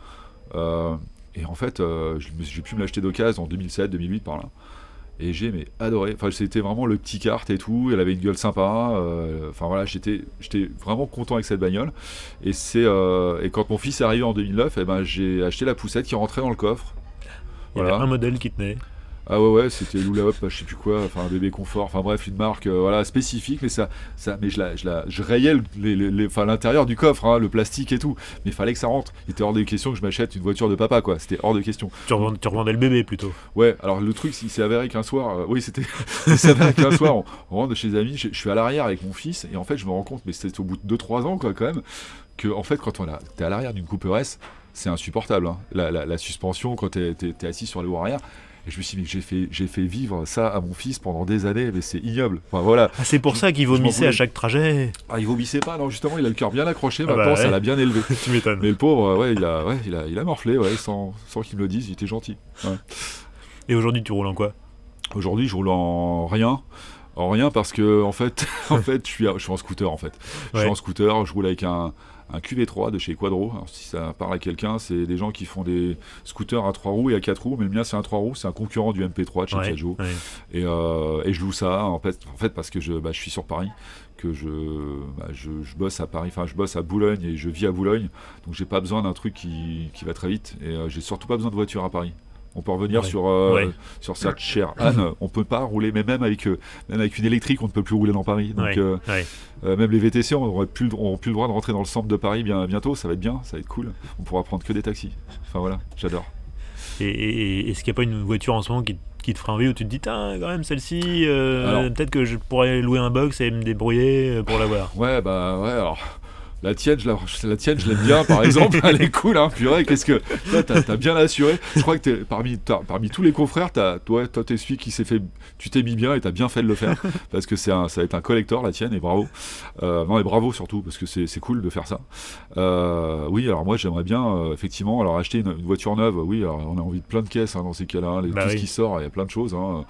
Euh, et en fait, j'ai pu me l'acheter d'occasion en 2007, 2008, par là. Et j'ai mais adoré. Enfin, c'était vraiment le petit kart et tout. Elle avait une gueule sympa. Enfin voilà, j'étais, j'étais vraiment content avec cette bagnole. Et c'est et quand mon fils est arrivé en 2009, et eh ben j'ai acheté la poussette qui rentrait dans le coffre. Il y avait un modèle qui tenait. Ah ouais ouais c'était Lula Hop, je sais plus quoi, enfin un bébé confort, enfin bref une marque euh, voilà spécifique mais ça ça mais je la je la je rayais l'intérieur du coffre hein, le plastique et tout mais il fallait que ça rentre. Il était hors de question que je m'achète une voiture de papa quoi, c'était hors de question. Tu revendais, tu revendais le bébé plutôt. Ouais, alors le truc il s'est avéré qu'un soir euh, oui c'était s'est avéré qu'un soir on, rentre chez les amis, je, suis à l'arrière avec mon fils et en fait je me rends compte mais c'était au bout de 2 3 ans quoi quand même que en fait quand on a t'es à l'arrière d'une Cooper S, c'est insupportable hein. la, la, suspension quand t'es es, assis sur le haut arrière et je me suis dit, j'ai fait, j'ai fait vivre ça à mon fils pendant des années, mais c'est ignoble. Enfin, voilà. Ah, c'est pour ça qu'il vomissait à chaque trajet. Ah, il vomissait pas, non, justement, il a le cœur bien accroché, ah maintenant bah ça l'a bien élevé. tu m'étonnes. Mais le pauvre, ouais, il a, ouais, il a, il a morflé, ouais, sans, sans qu'il me le dise, il était gentil. Et aujourd'hui, tu roules en quoi? Aujourd'hui, je roule en rien. En rien parce que, en fait, en fait je, suis, je suis en scooter, en fait. Je suis en scooter, je roule avec un un QV3 de chez Quadro. Alors, si ça parle à quelqu'un, c'est des gens qui font des scooters à 3 roues et à 4 roues, mais le mien c'est un 3 roues, c'est un concurrent du MP3 de chez ouais, Et, euh, et, je loue ça en fait, en fait parce que je, bah, je suis sur Paris que je, bah, je, je, bosse à Paris, enfin je bosse à Boulogne et je vis à Boulogne, donc j'ai pas besoin d'un truc qui, qui, va très vite et euh, j'ai surtout pas besoin de voiture à Paris. On peut revenir sur, euh, sur cette chère Anne. On peut pas rouler, mais même avec, euh, même avec une électrique, on ne peut plus rouler dans Paris. Donc, euh, même les VTC, on n'aurait plus, plus le droit de rentrer dans le centre de Paris bien, bientôt. Ça va être bien, ça va être cool. On pourra prendre que des taxis. Enfin voilà, j'adore. Et, est-ce qu'il n'y a pas une voiture en ce moment qui, qui te ferait envie où tu te dis, quand même, celle-ci, peut-être que je pourrais louer un box et me débrouiller pour l'avoir? Ouais, bah ouais, alors la tienne, je la, la tienne, je l'aime bien, par exemple. Elle est cool, hein. Purée, qu'est-ce que. Toi, t'as bien assuré. Je crois que es, parmi, parmi tous les confrères, as, toi, toi, t'es celui qui s'est fait. Tu t'es mis bien et t'as bien fait de le faire. Parce que c'est ça va être un collector, la tienne, et bravo. Euh, non, et bravo surtout, parce que c'est cool de faire ça. Euh, oui, alors moi, j'aimerais bien, euh, effectivement, alors acheter une, voiture neuve. Oui, alors on a envie de plein de caisses hein, dans ces cas-là. Hein, bah tout ce qui sort, il y a plein de choses. Hein.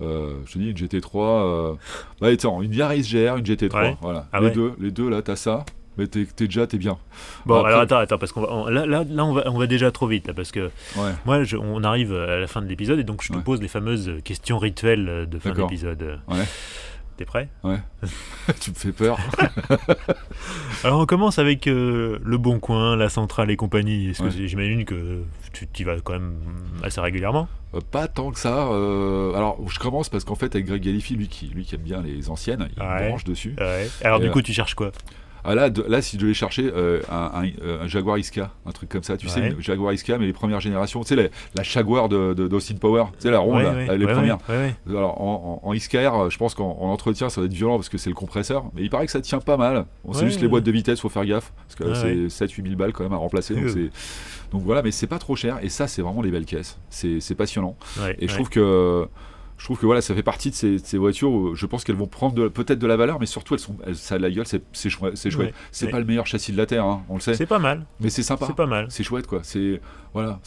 je te dis une GT3, euh... bah attends, une Yaris GR, une GT3, voilà. Ah les deux, les deux là, t'as ça mais t'es es déjà t'es bien. Bon, alors attends, attends, parce qu'on va là, là, là, on va on va déjà trop vite là, parce que moi on arrive à la fin de l'épisode et donc je te pose les fameuses questions rituelles de fin d'épisode. Ouais. T'es prêt? Ouais. tu me fais peur. alors on commence avec euh, le Bon Coin, la Centrale et compagnie. Est-ce que j'imagine que tu y vas quand même assez régulièrement? Euh, Pas tant que ça. Euh, alors je commence parce qu'en fait avec Greg Galifi, lui qui lui qui aime bien les anciennes, il branche dessus. Alors du coup tu cherches quoi? Ah là, là, si je devais chercher euh, un, Jaguar Isca, un truc comme ça, tu sais, Jaguar Isca, mais les premières générations, tu sais, la, la Jaguar de, d'Austin Power, tu sais, la ronde, les premières. Alors, en, en, Isca je pense qu'en entretien, ça va être violent parce que c'est le compresseur, mais il paraît que ça tient pas mal. On sait juste les boîtes de vitesse, faut faire gaffe, parce que c'est 7-8 000 balles quand même à remplacer. Donc, donc voilà, mais c'est pas trop cher, et ça, c'est vraiment les belles caisses. C'est passionnant. et je trouve que je trouve que voilà, ça fait partie de ces, voitures où je pense qu'elles vont prendre peut-être de la valeur, mais surtout elles sont, ça a la gueule, c'est chouette. C'est chouette. c'est pas le meilleur châssis de la terre, hein, on le sait. C'est pas mal. Mais c'est sympa. C'est pas mal. C'est chouette quoi. C'est voilà.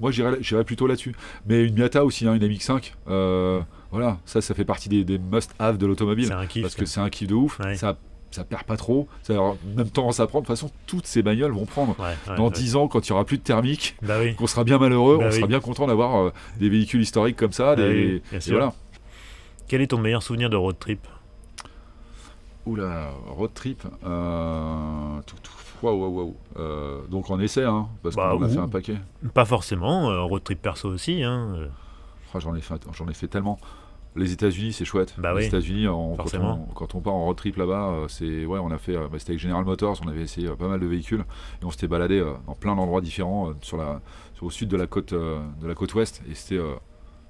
Moi j'irais plutôt là-dessus. Mais une Miata aussi, hein, une MX5. Euh, voilà, ça, ça fait partie des, must-have de l'automobile. Parce que c'est un kiff de ouf. Ça ça perd pas trop. Ça a même tendance à prendre. De toute façon, toutes ces bagnoles vont prendre. Dans 10 ans, quand il y aura plus de thermique, bah qu'on sera bien malheureux, bah on sera bien content d'avoir euh, des véhicules historiques comme ça. Bah voilà. Quel est ton meilleur souvenir de road trip? Oula, road trip. Euh, tout, tout, waouh, waouh, waouh. Euh, donc on essaie, hein, parce Bah, qu'on a fait un paquet. Pas forcément, road trip perso aussi. Hein. j'en ai fait, j'en ai fait tellement. Les États-Unis, c'est chouette. Bah les oui, États-Unis, quand, quand on part en road trip là-bas, euh, c'est ouais, on a fait. euh, bah, c'était avec General Motors, on avait essayé euh, pas mal de véhicules et on s'était baladé dans plein d'endroits différents sur la, sur- au sud de la côte, de la côte ouest et c'était,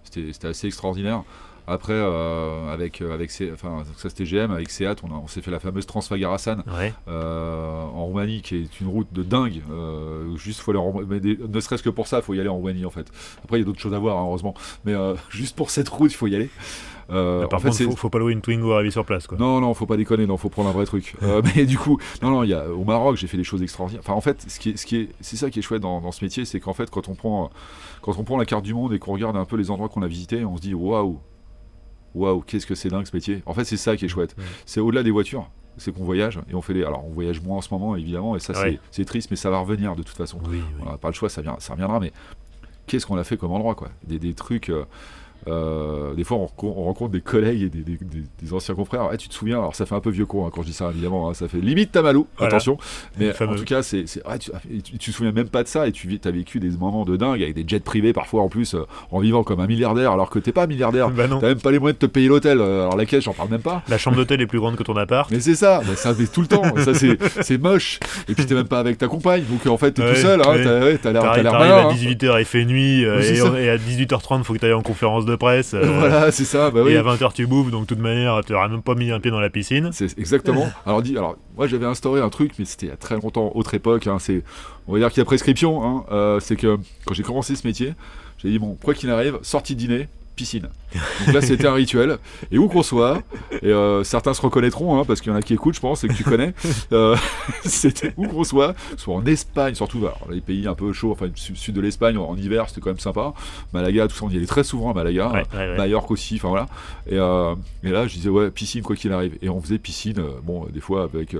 c'était, c'était assez extraordinaire. Après, euh, avec, euh, avec enfin, ça c'était GM, avec Seat, on, on s'est fait la fameuse Transfagarasan Ouais. euh, en Roumanie, qui est une route de dingue. Euh, juste, faut aller en Roumanie. Mais des- ne serait-ce que pour ça, il faut y aller en Roumanie en fait. Après, il y a d'autres choses à voir, hein, heureusement. Mais juste pour cette route, il faut y aller. Euh, par en fait, contre, faut, faut pas louer une Twingo arriver sur place. Quoi. non, non, faut pas déconner, non, faut prendre un vrai truc. Euh, mais du coup, non, non, il y a, au Maroc, j'ai fait des choses extraordinaires. Enfin, en fait, ce qui est, ce qui est, c'est ça qui est chouette dans, dans ce métier, c'est qu'en fait, quand on prend, quand on prend la carte du monde et qu'on regarde un peu les endroits qu'on a visités, on se dit waouh, waouh, qu'est-ce que c'est dingue ce métier. En fait, c'est ça qui est chouette. Ouais. C'est au-delà des voitures. C'est qu'on voyage et on fait des. Alors, on voyage moins en ce moment, évidemment, et ça, Ouais. c'est, triste, mais ça va revenir de toute façon. Oui, oui. On n'a pas le choix, ça, vient, ça reviendra, mais qu'est-ce qu'on a fait comme endroit, quoi Des, des trucs. euh, euh, des fois, on, renco- on rencontre des collègues et des, des- des- des anciens confrères. Ah, tu te souviens Alors, ça fait un peu vieux con hein, quand je dis ça, évidemment. hein, ça fait limite Tamalou, Voilà. attention. Mais en tout cas, c'est, c'est- ah, tu, tu, te souviens même pas de ça et tu as vécu des moments de dingue avec des jets privés parfois en plus, euh, en vivant comme un milliardaire alors que t'es pas milliardaire. Bah. T'as même pas les moyens de te payer l'hôtel. euh, Alors, la caisse, j'en parle même pas. La chambre d'hôtel est plus grande que ton appart. Mais c'est ça, bah, ça fait tout le temps. ça, c'est, c'est moche. Et puis, t'es même pas avec ta compagne. Donc, en fait, t'es Ouais, tout seul. Hein, ouais. T'as, l'air, à hein. 18h, il fait nuit, euh, c'est et, à 18h30, faut que tu ailles en conférence de presse. euh, Voilà, c'est ça. Bah oui. Et à 20h, tu bouffes, donc de toute manière, tu n'auras même pas mis un pied dans la piscine. C'est exactement. Alors, dit, alors moi j'avais instauré un truc, mais c'était il y a très longtemps, autre époque. hein, c'est, on va dire qu'il y a prescription. hein, euh, c'est que quand j'ai commencé ce métier, j'ai dit bon, quoi qu'il arrive, sortie de dîner, piscine. Donc là, c'était un rituel. Et où qu'on soit, et euh, certains se reconnaîtront, hein, parce qu'il y en a qui écoutent, je pense, et que tu connais. euh, c'était où qu'on soit, soit en Espagne, surtout alors, les pays un peu chauds, enfin sud, sud de l'Espagne en hiver, c'était quand même sympa. Malaga, tout ça, on y allait très souvent à Malaga. Ouais, ouais, ouais. Majorque aussi, enfin voilà. Et, euh, et là, je disais, ouais, piscine, quoi qu'il arrive. Et on faisait piscine, bon, des fois avec.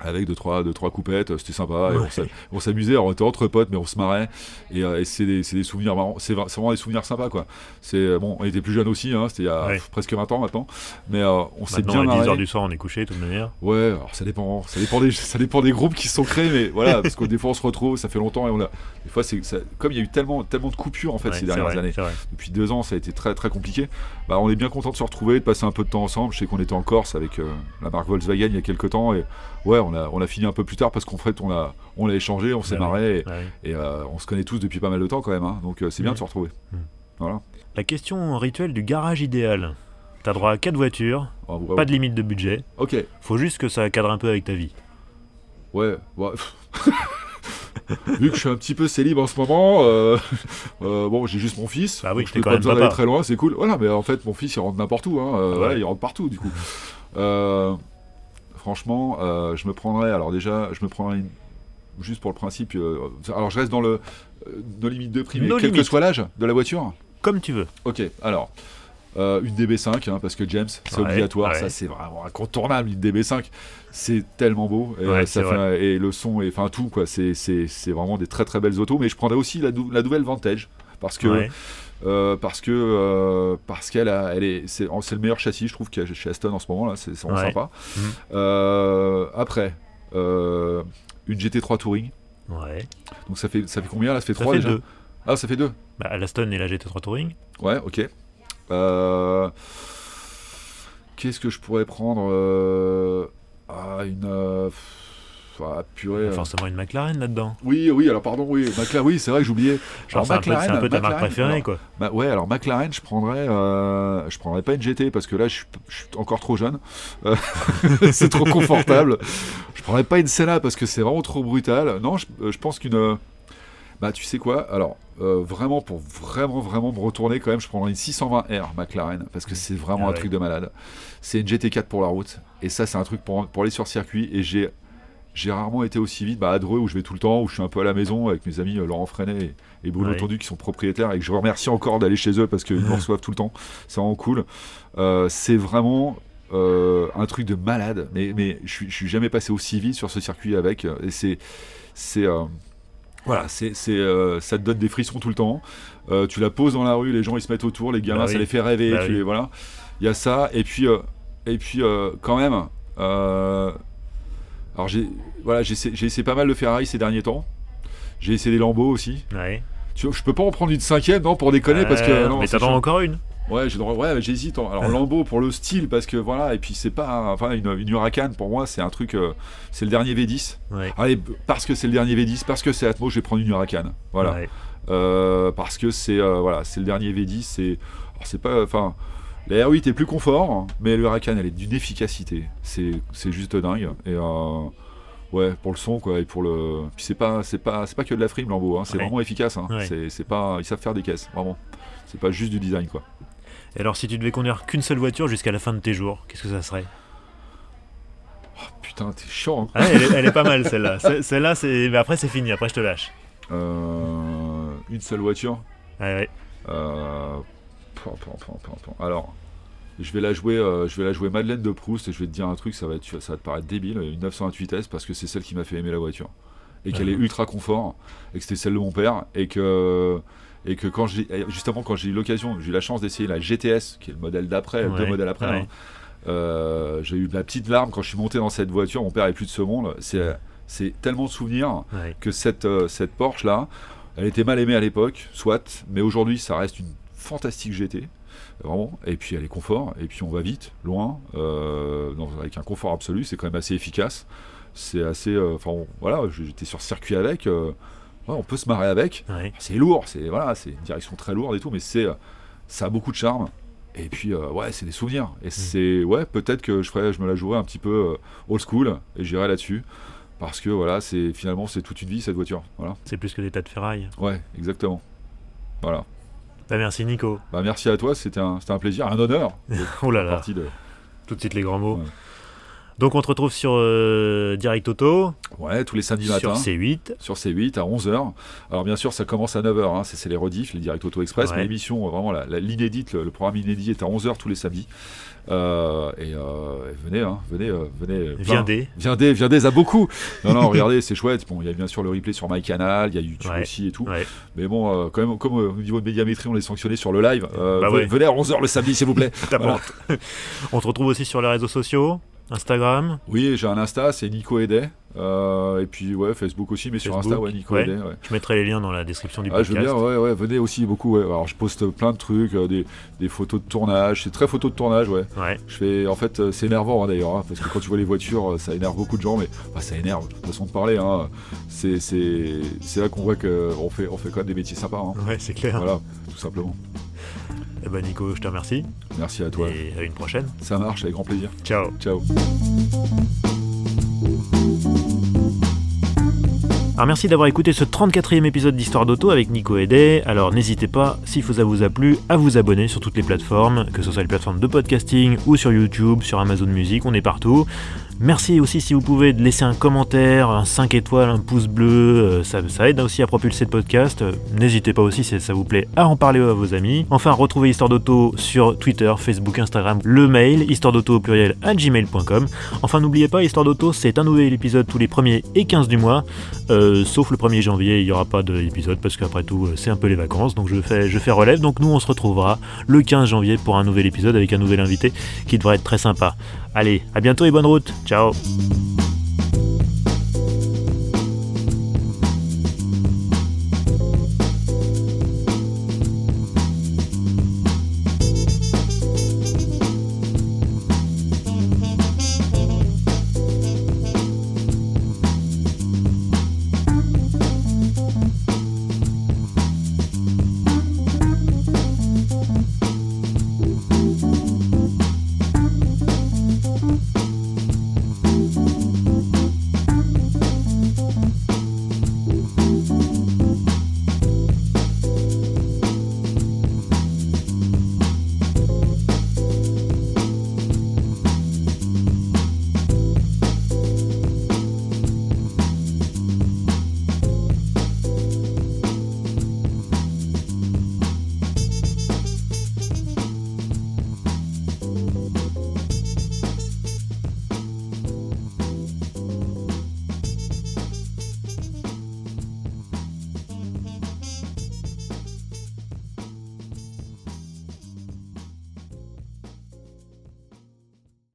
Avec deux trois, deux, trois coupettes, euh, c'était sympa, on Ouais. s'a- on s'amusait, on était entre potes, mais on se marrait, et, euh, et c'est des, des souvenirs marrants, c'est vra- c'est vraiment des souvenirs sympas, quoi. C'est, euh, bon, on était plus jeunes aussi, hein, c'était il y a Ouais. presque 20 ans maintenant, mais euh, on s'est bien à 10h marré. du soir, on est couché, de toute manière. Ouais, alors ça dépend, ça dépend des, ça dépend des groupes qui se sont créés, mais voilà, parce que des fois on se retrouve, ça fait longtemps, et on a, des fois c'est, comme il y a eu tellement, tellement de coupures en fait Ouais, ces dernières vrai, années, depuis deux ans, ça a été très très compliqué. Bah, on est bien content de se retrouver, de passer un peu de temps ensemble. Je sais qu'on était en Corse avec euh, la marque Volkswagen il y a quelques temps et ouais, on a, on a fini un peu plus tard parce qu'en fait on a, on l'a échangé, on s'est oui. marré et, Ouais. et, euh, on se connaît tous depuis pas mal de temps quand même. hein. donc euh, c'est bien Mhm. de se retrouver. Mhm. Voilà. La question rituelle du garage idéal. T'as droit à 4 voitures, Ah, pas de limite de budget. Ok, Faut juste que ça cadre un peu avec ta vie. ouais. ouais. Vu que je suis un petit peu célib en ce moment, euh, euh, bon, j'ai juste mon fils. Bah oui, je n'ai pas besoin d'aller très loin, c'est cool. Voilà, mais en fait, mon fils il rentre n'importe où. Hein, Ah voilà, ouais. il rentre partout du coup. Euh, franchement, euh, je me prendrais. Alors déjà, je me prendrais une- juste pour le principe. euh, alors je reste dans le euh, nos limites de prix, mais quel que soit l'âge de la voiture. Comme tu veux. Ok, alors. euh, une DB5, hein, parce que James, c'est Ouais, obligatoire, ouais. ça c'est vraiment incontournable, une DB5, c'est tellement beau, et, Ouais, ça c'est fait, et le son, et enfin tout, quoi, c'est vraiment des très très belles autos, mais je prendrais aussi la, nou- la nouvelle Vantage, parce que. Euh, parce que euh, parce qu'elle a, elle est, c'est c'est le meilleur châssis, je trouve, qu'il y a chez Aston en ce moment là, c'est c'est vraiment Ouais. sympa. Mhm. Euh, après, une GT3 Touring, Ouais. donc ça fait ça fait combien là? Ça fait Ça 3 fait déjà? deux. Ah, ça fait 2 Bah, l'Aston et la GT3 Touring. Ouais, ok. Qu'est-ce que je pourrais prendre Ah, une. Pff, ah, purée. euh. Forcément une McLaren là-dedans. Oui, oui, alors pardon, oui, McLaren, oui, c'est vrai que j'oubliais. Alors, c'est un, peu- c'est un peu ta marque McLaren, préférée, alors, quoi. Bah ouais, alors McLaren, je prendrais, euh, je prendrais pas une GT parce que là, je suis, je suis encore trop jeune. Euh, c'est trop confortable. Je prendrais pas une Senna parce que c'est vraiment trop brutal. Non, je, je pense qu'une, bah tu sais quoi Alors euh, vraiment pour vraiment vraiment me retourner quand même, je prendrais une 620R McLaren parce que c'est vraiment Ah un truc de malade. C'est une GT4 pour la route et ça c'est un truc pour, pour aller sur circuit et j'ai j'ai rarement été aussi vite bah, à Dreux où je vais tout le temps, où je suis un peu à la maison avec mes amis euh, Laurent Freinet et, et Bruno Ouais. Tondu qui sont propriétaires et que je remercie encore d'aller chez eux parce qu'ils me reçoivent tout le temps. C'est vraiment cool. Euh, c'est vraiment euh, un truc de malade, mais, mais je, je suis jamais passé aussi vite sur ce circuit avec. euh, Et c'est. c'est euh, voilà, c'est, c'est, euh, ça te donne des frissons tout le temps. Euh, tu la poses dans la rue, les gens ils se mettent autour, les gamins Bah ça oui. les fait rêver. Bah tu oui. les, voilà. Il y a ça, et puis, euh, et puis euh, quand même, Euh, alors j'ai voilà, j'ai essayé pas mal de Ferrari ces derniers temps. J'ai essayé des Lambeaux aussi. Ouais. Tu, je peux pas en prendre une cinquième, non, pour déconner, parce que. Non, mais t'attends encore une Ouais, ouais j'hésite. Alors Lambeau pour le style, parce que voilà, et puis c'est pas. Enfin, une, une, Huracan, pour moi, c'est un truc. Euh, c'est le dernier V10. Ouais. Allez, parce que c'est le dernier V10, parce que c'est Atmo, je vais prendre une Huracan. Voilà. Ouais. Euh, parce que c'est euh, voilà, c'est le dernier V10. C'est. C'est pas. Enfin. La R8 est plus confort, mais le Huracan, elle est d'une efficacité. C'est juste dingue. Et. Euh, ouais pour le son quoi et pour le puis c'est pas c'est pas c'est pas que de la frime Lambeau hein. c'est vraiment efficace hein. c'est pas ils savent faire des caisses vraiment c'est pas juste du design quoi et alors, si tu devais conduire qu'une seule voiture jusqu'à la fin de tes jours, qu'est-ce que ça serait? Oh, Putain, t'es chiant. Hein. Ah, elle, est, pas mal celle-là. Celle-là, c'est. Mais après, c'est fini. Après, je te lâche. Euh, une seule voiture? Ouais, ouais. Euh... Alors, je vais la jouer, euh, je vais la jouer Madeleine de Proust et je vais te dire un truc, ça va, être, ça va te paraître débile, une 928S parce que c'est celle qui m'a fait aimer la voiture et qu'elle est ultra confort et que c'était celle de mon père et que et que quand j'ai justement quand j'ai eu l'occasion, j'ai eu la chance d'essayer la GTS, qui est le modèle d'après, deux modèles après. Hein, euh, j'ai eu la petite larme quand je suis monté dans cette voiture. Mon père est plus de ce monde. C'est c'est tellement de souvenirs que cette euh, cette Porsche là, elle était mal aimée à l'époque, soit, mais aujourd'hui ça reste une fantastique GT. Vraiment. Et puis elle est confort, et puis on va vite, loin, euh, avec un confort absolu, c'est quand même assez efficace. C'est assez. Enfin voilà, j'étais sur circuit avec on peut se marrer avec. C'est lourd, c'est voilà, c'est une direction très lourde et tout, mais c'est ça a beaucoup de charme. Et puis euh, ouais, c'est des souvenirs. Et mm. c'est ouais, peut-être que je ferais, je me la jouerais un petit peu euh, old school et j'irais là-dessus parce que voilà, c'est finalement c'est toute une vie cette voiture. Voilà. C'est plus que des tas de ferraille. Ouais, exactement. Voilà. Bah merci Nico. Bah merci à toi, c'était un, un plaisir, un honneur. oh là là. De... Tout de suite les grands mots. Donc on te retrouve sur euh, Direct Auto. Ouais, tous les samedis matin. Sur C8. Sur C8 à 11h. Alors bien sûr, ça commence à 9h, hein, c'est les rediffs, les Direct Auto Express, mais l'émission, vraiment, l'inédite, le, programme inédit est à 11h tous les samedis. Euh, et, euh, venez, hein, venez, venez. Viendez. Viendez, viendez à beaucoup. Non, non, regardez, c'est chouette. Bon, il y a bien sûr le replay sur MyCanal, il y a YouTube aussi et tout. Mais bon, quand même, comme au niveau de médiamétrie, on est sanctionné sur le live. Bah venez à 11h le samedi, s'il vous plaît. on te retrouve aussi sur les réseaux sociaux. Instagram Oui, j'ai un Insta, c'est Nico Edet. Euh, et puis ouais, Facebook aussi, mais sur Insta, ouais, Nico ouais. Je mettrai les liens dans la description du podcast. Ah, je veux bien, ouais, ouais, venez aussi beaucoup. Alors je poste plein de trucs, euh, des, des, photos de tournage, c'est très photos de tournage, ouais. ouais. Je fais, en fait, euh, c'est énervant hein, d'ailleurs, hein, parce que quand tu vois les voitures, ça énerve beaucoup de gens, mais ça énerve, de façon de parler. Hein. C'est là qu'on voit qu'on fait, on fait quand même des métiers sympas. Hein. Ouais, c'est clair. Voilà, tout simplement. Eh ben Nico, je te remercie. Merci à toi. Et à une prochaine. Ça marche, avec grand plaisir. Ciao. Ciao. Alors merci d'avoir écouté ce 34e épisode d'Histoire d'Auto avec Nico Edet. Alors n'hésitez pas, si ça vous a plu, à vous abonner sur toutes les plateformes, que ce soit les plateformes de podcasting ou sur YouTube, sur Amazon Music, on est partout. Merci aussi si vous pouvez laisser un commentaire, un 5 étoiles, un pouce bleu, euh, ça, aide aussi à propulser le podcast. N'hésitez pas aussi si ça vous plaît à en parler à vos amis. Enfin, retrouvez Histoire d'Auto sur Twitter, Facebook, Instagram, le mail, histoire d'auto au pluriel à gmail.com. Enfin, n'oubliez pas, Histoire d'Auto, c'est un nouvel épisode tous les 1er et 15 du mois. Euh, sauf le 1er janvier, il n'y aura pas d'épisode parce qu'après tout, c'est un peu les vacances. Donc je fais, je fais relève. Donc nous, on se retrouvera le 15 janvier pour un nouvel épisode avec un nouvel invité qui devrait être très sympa. Allez, à bientôt et bonne route. Ciao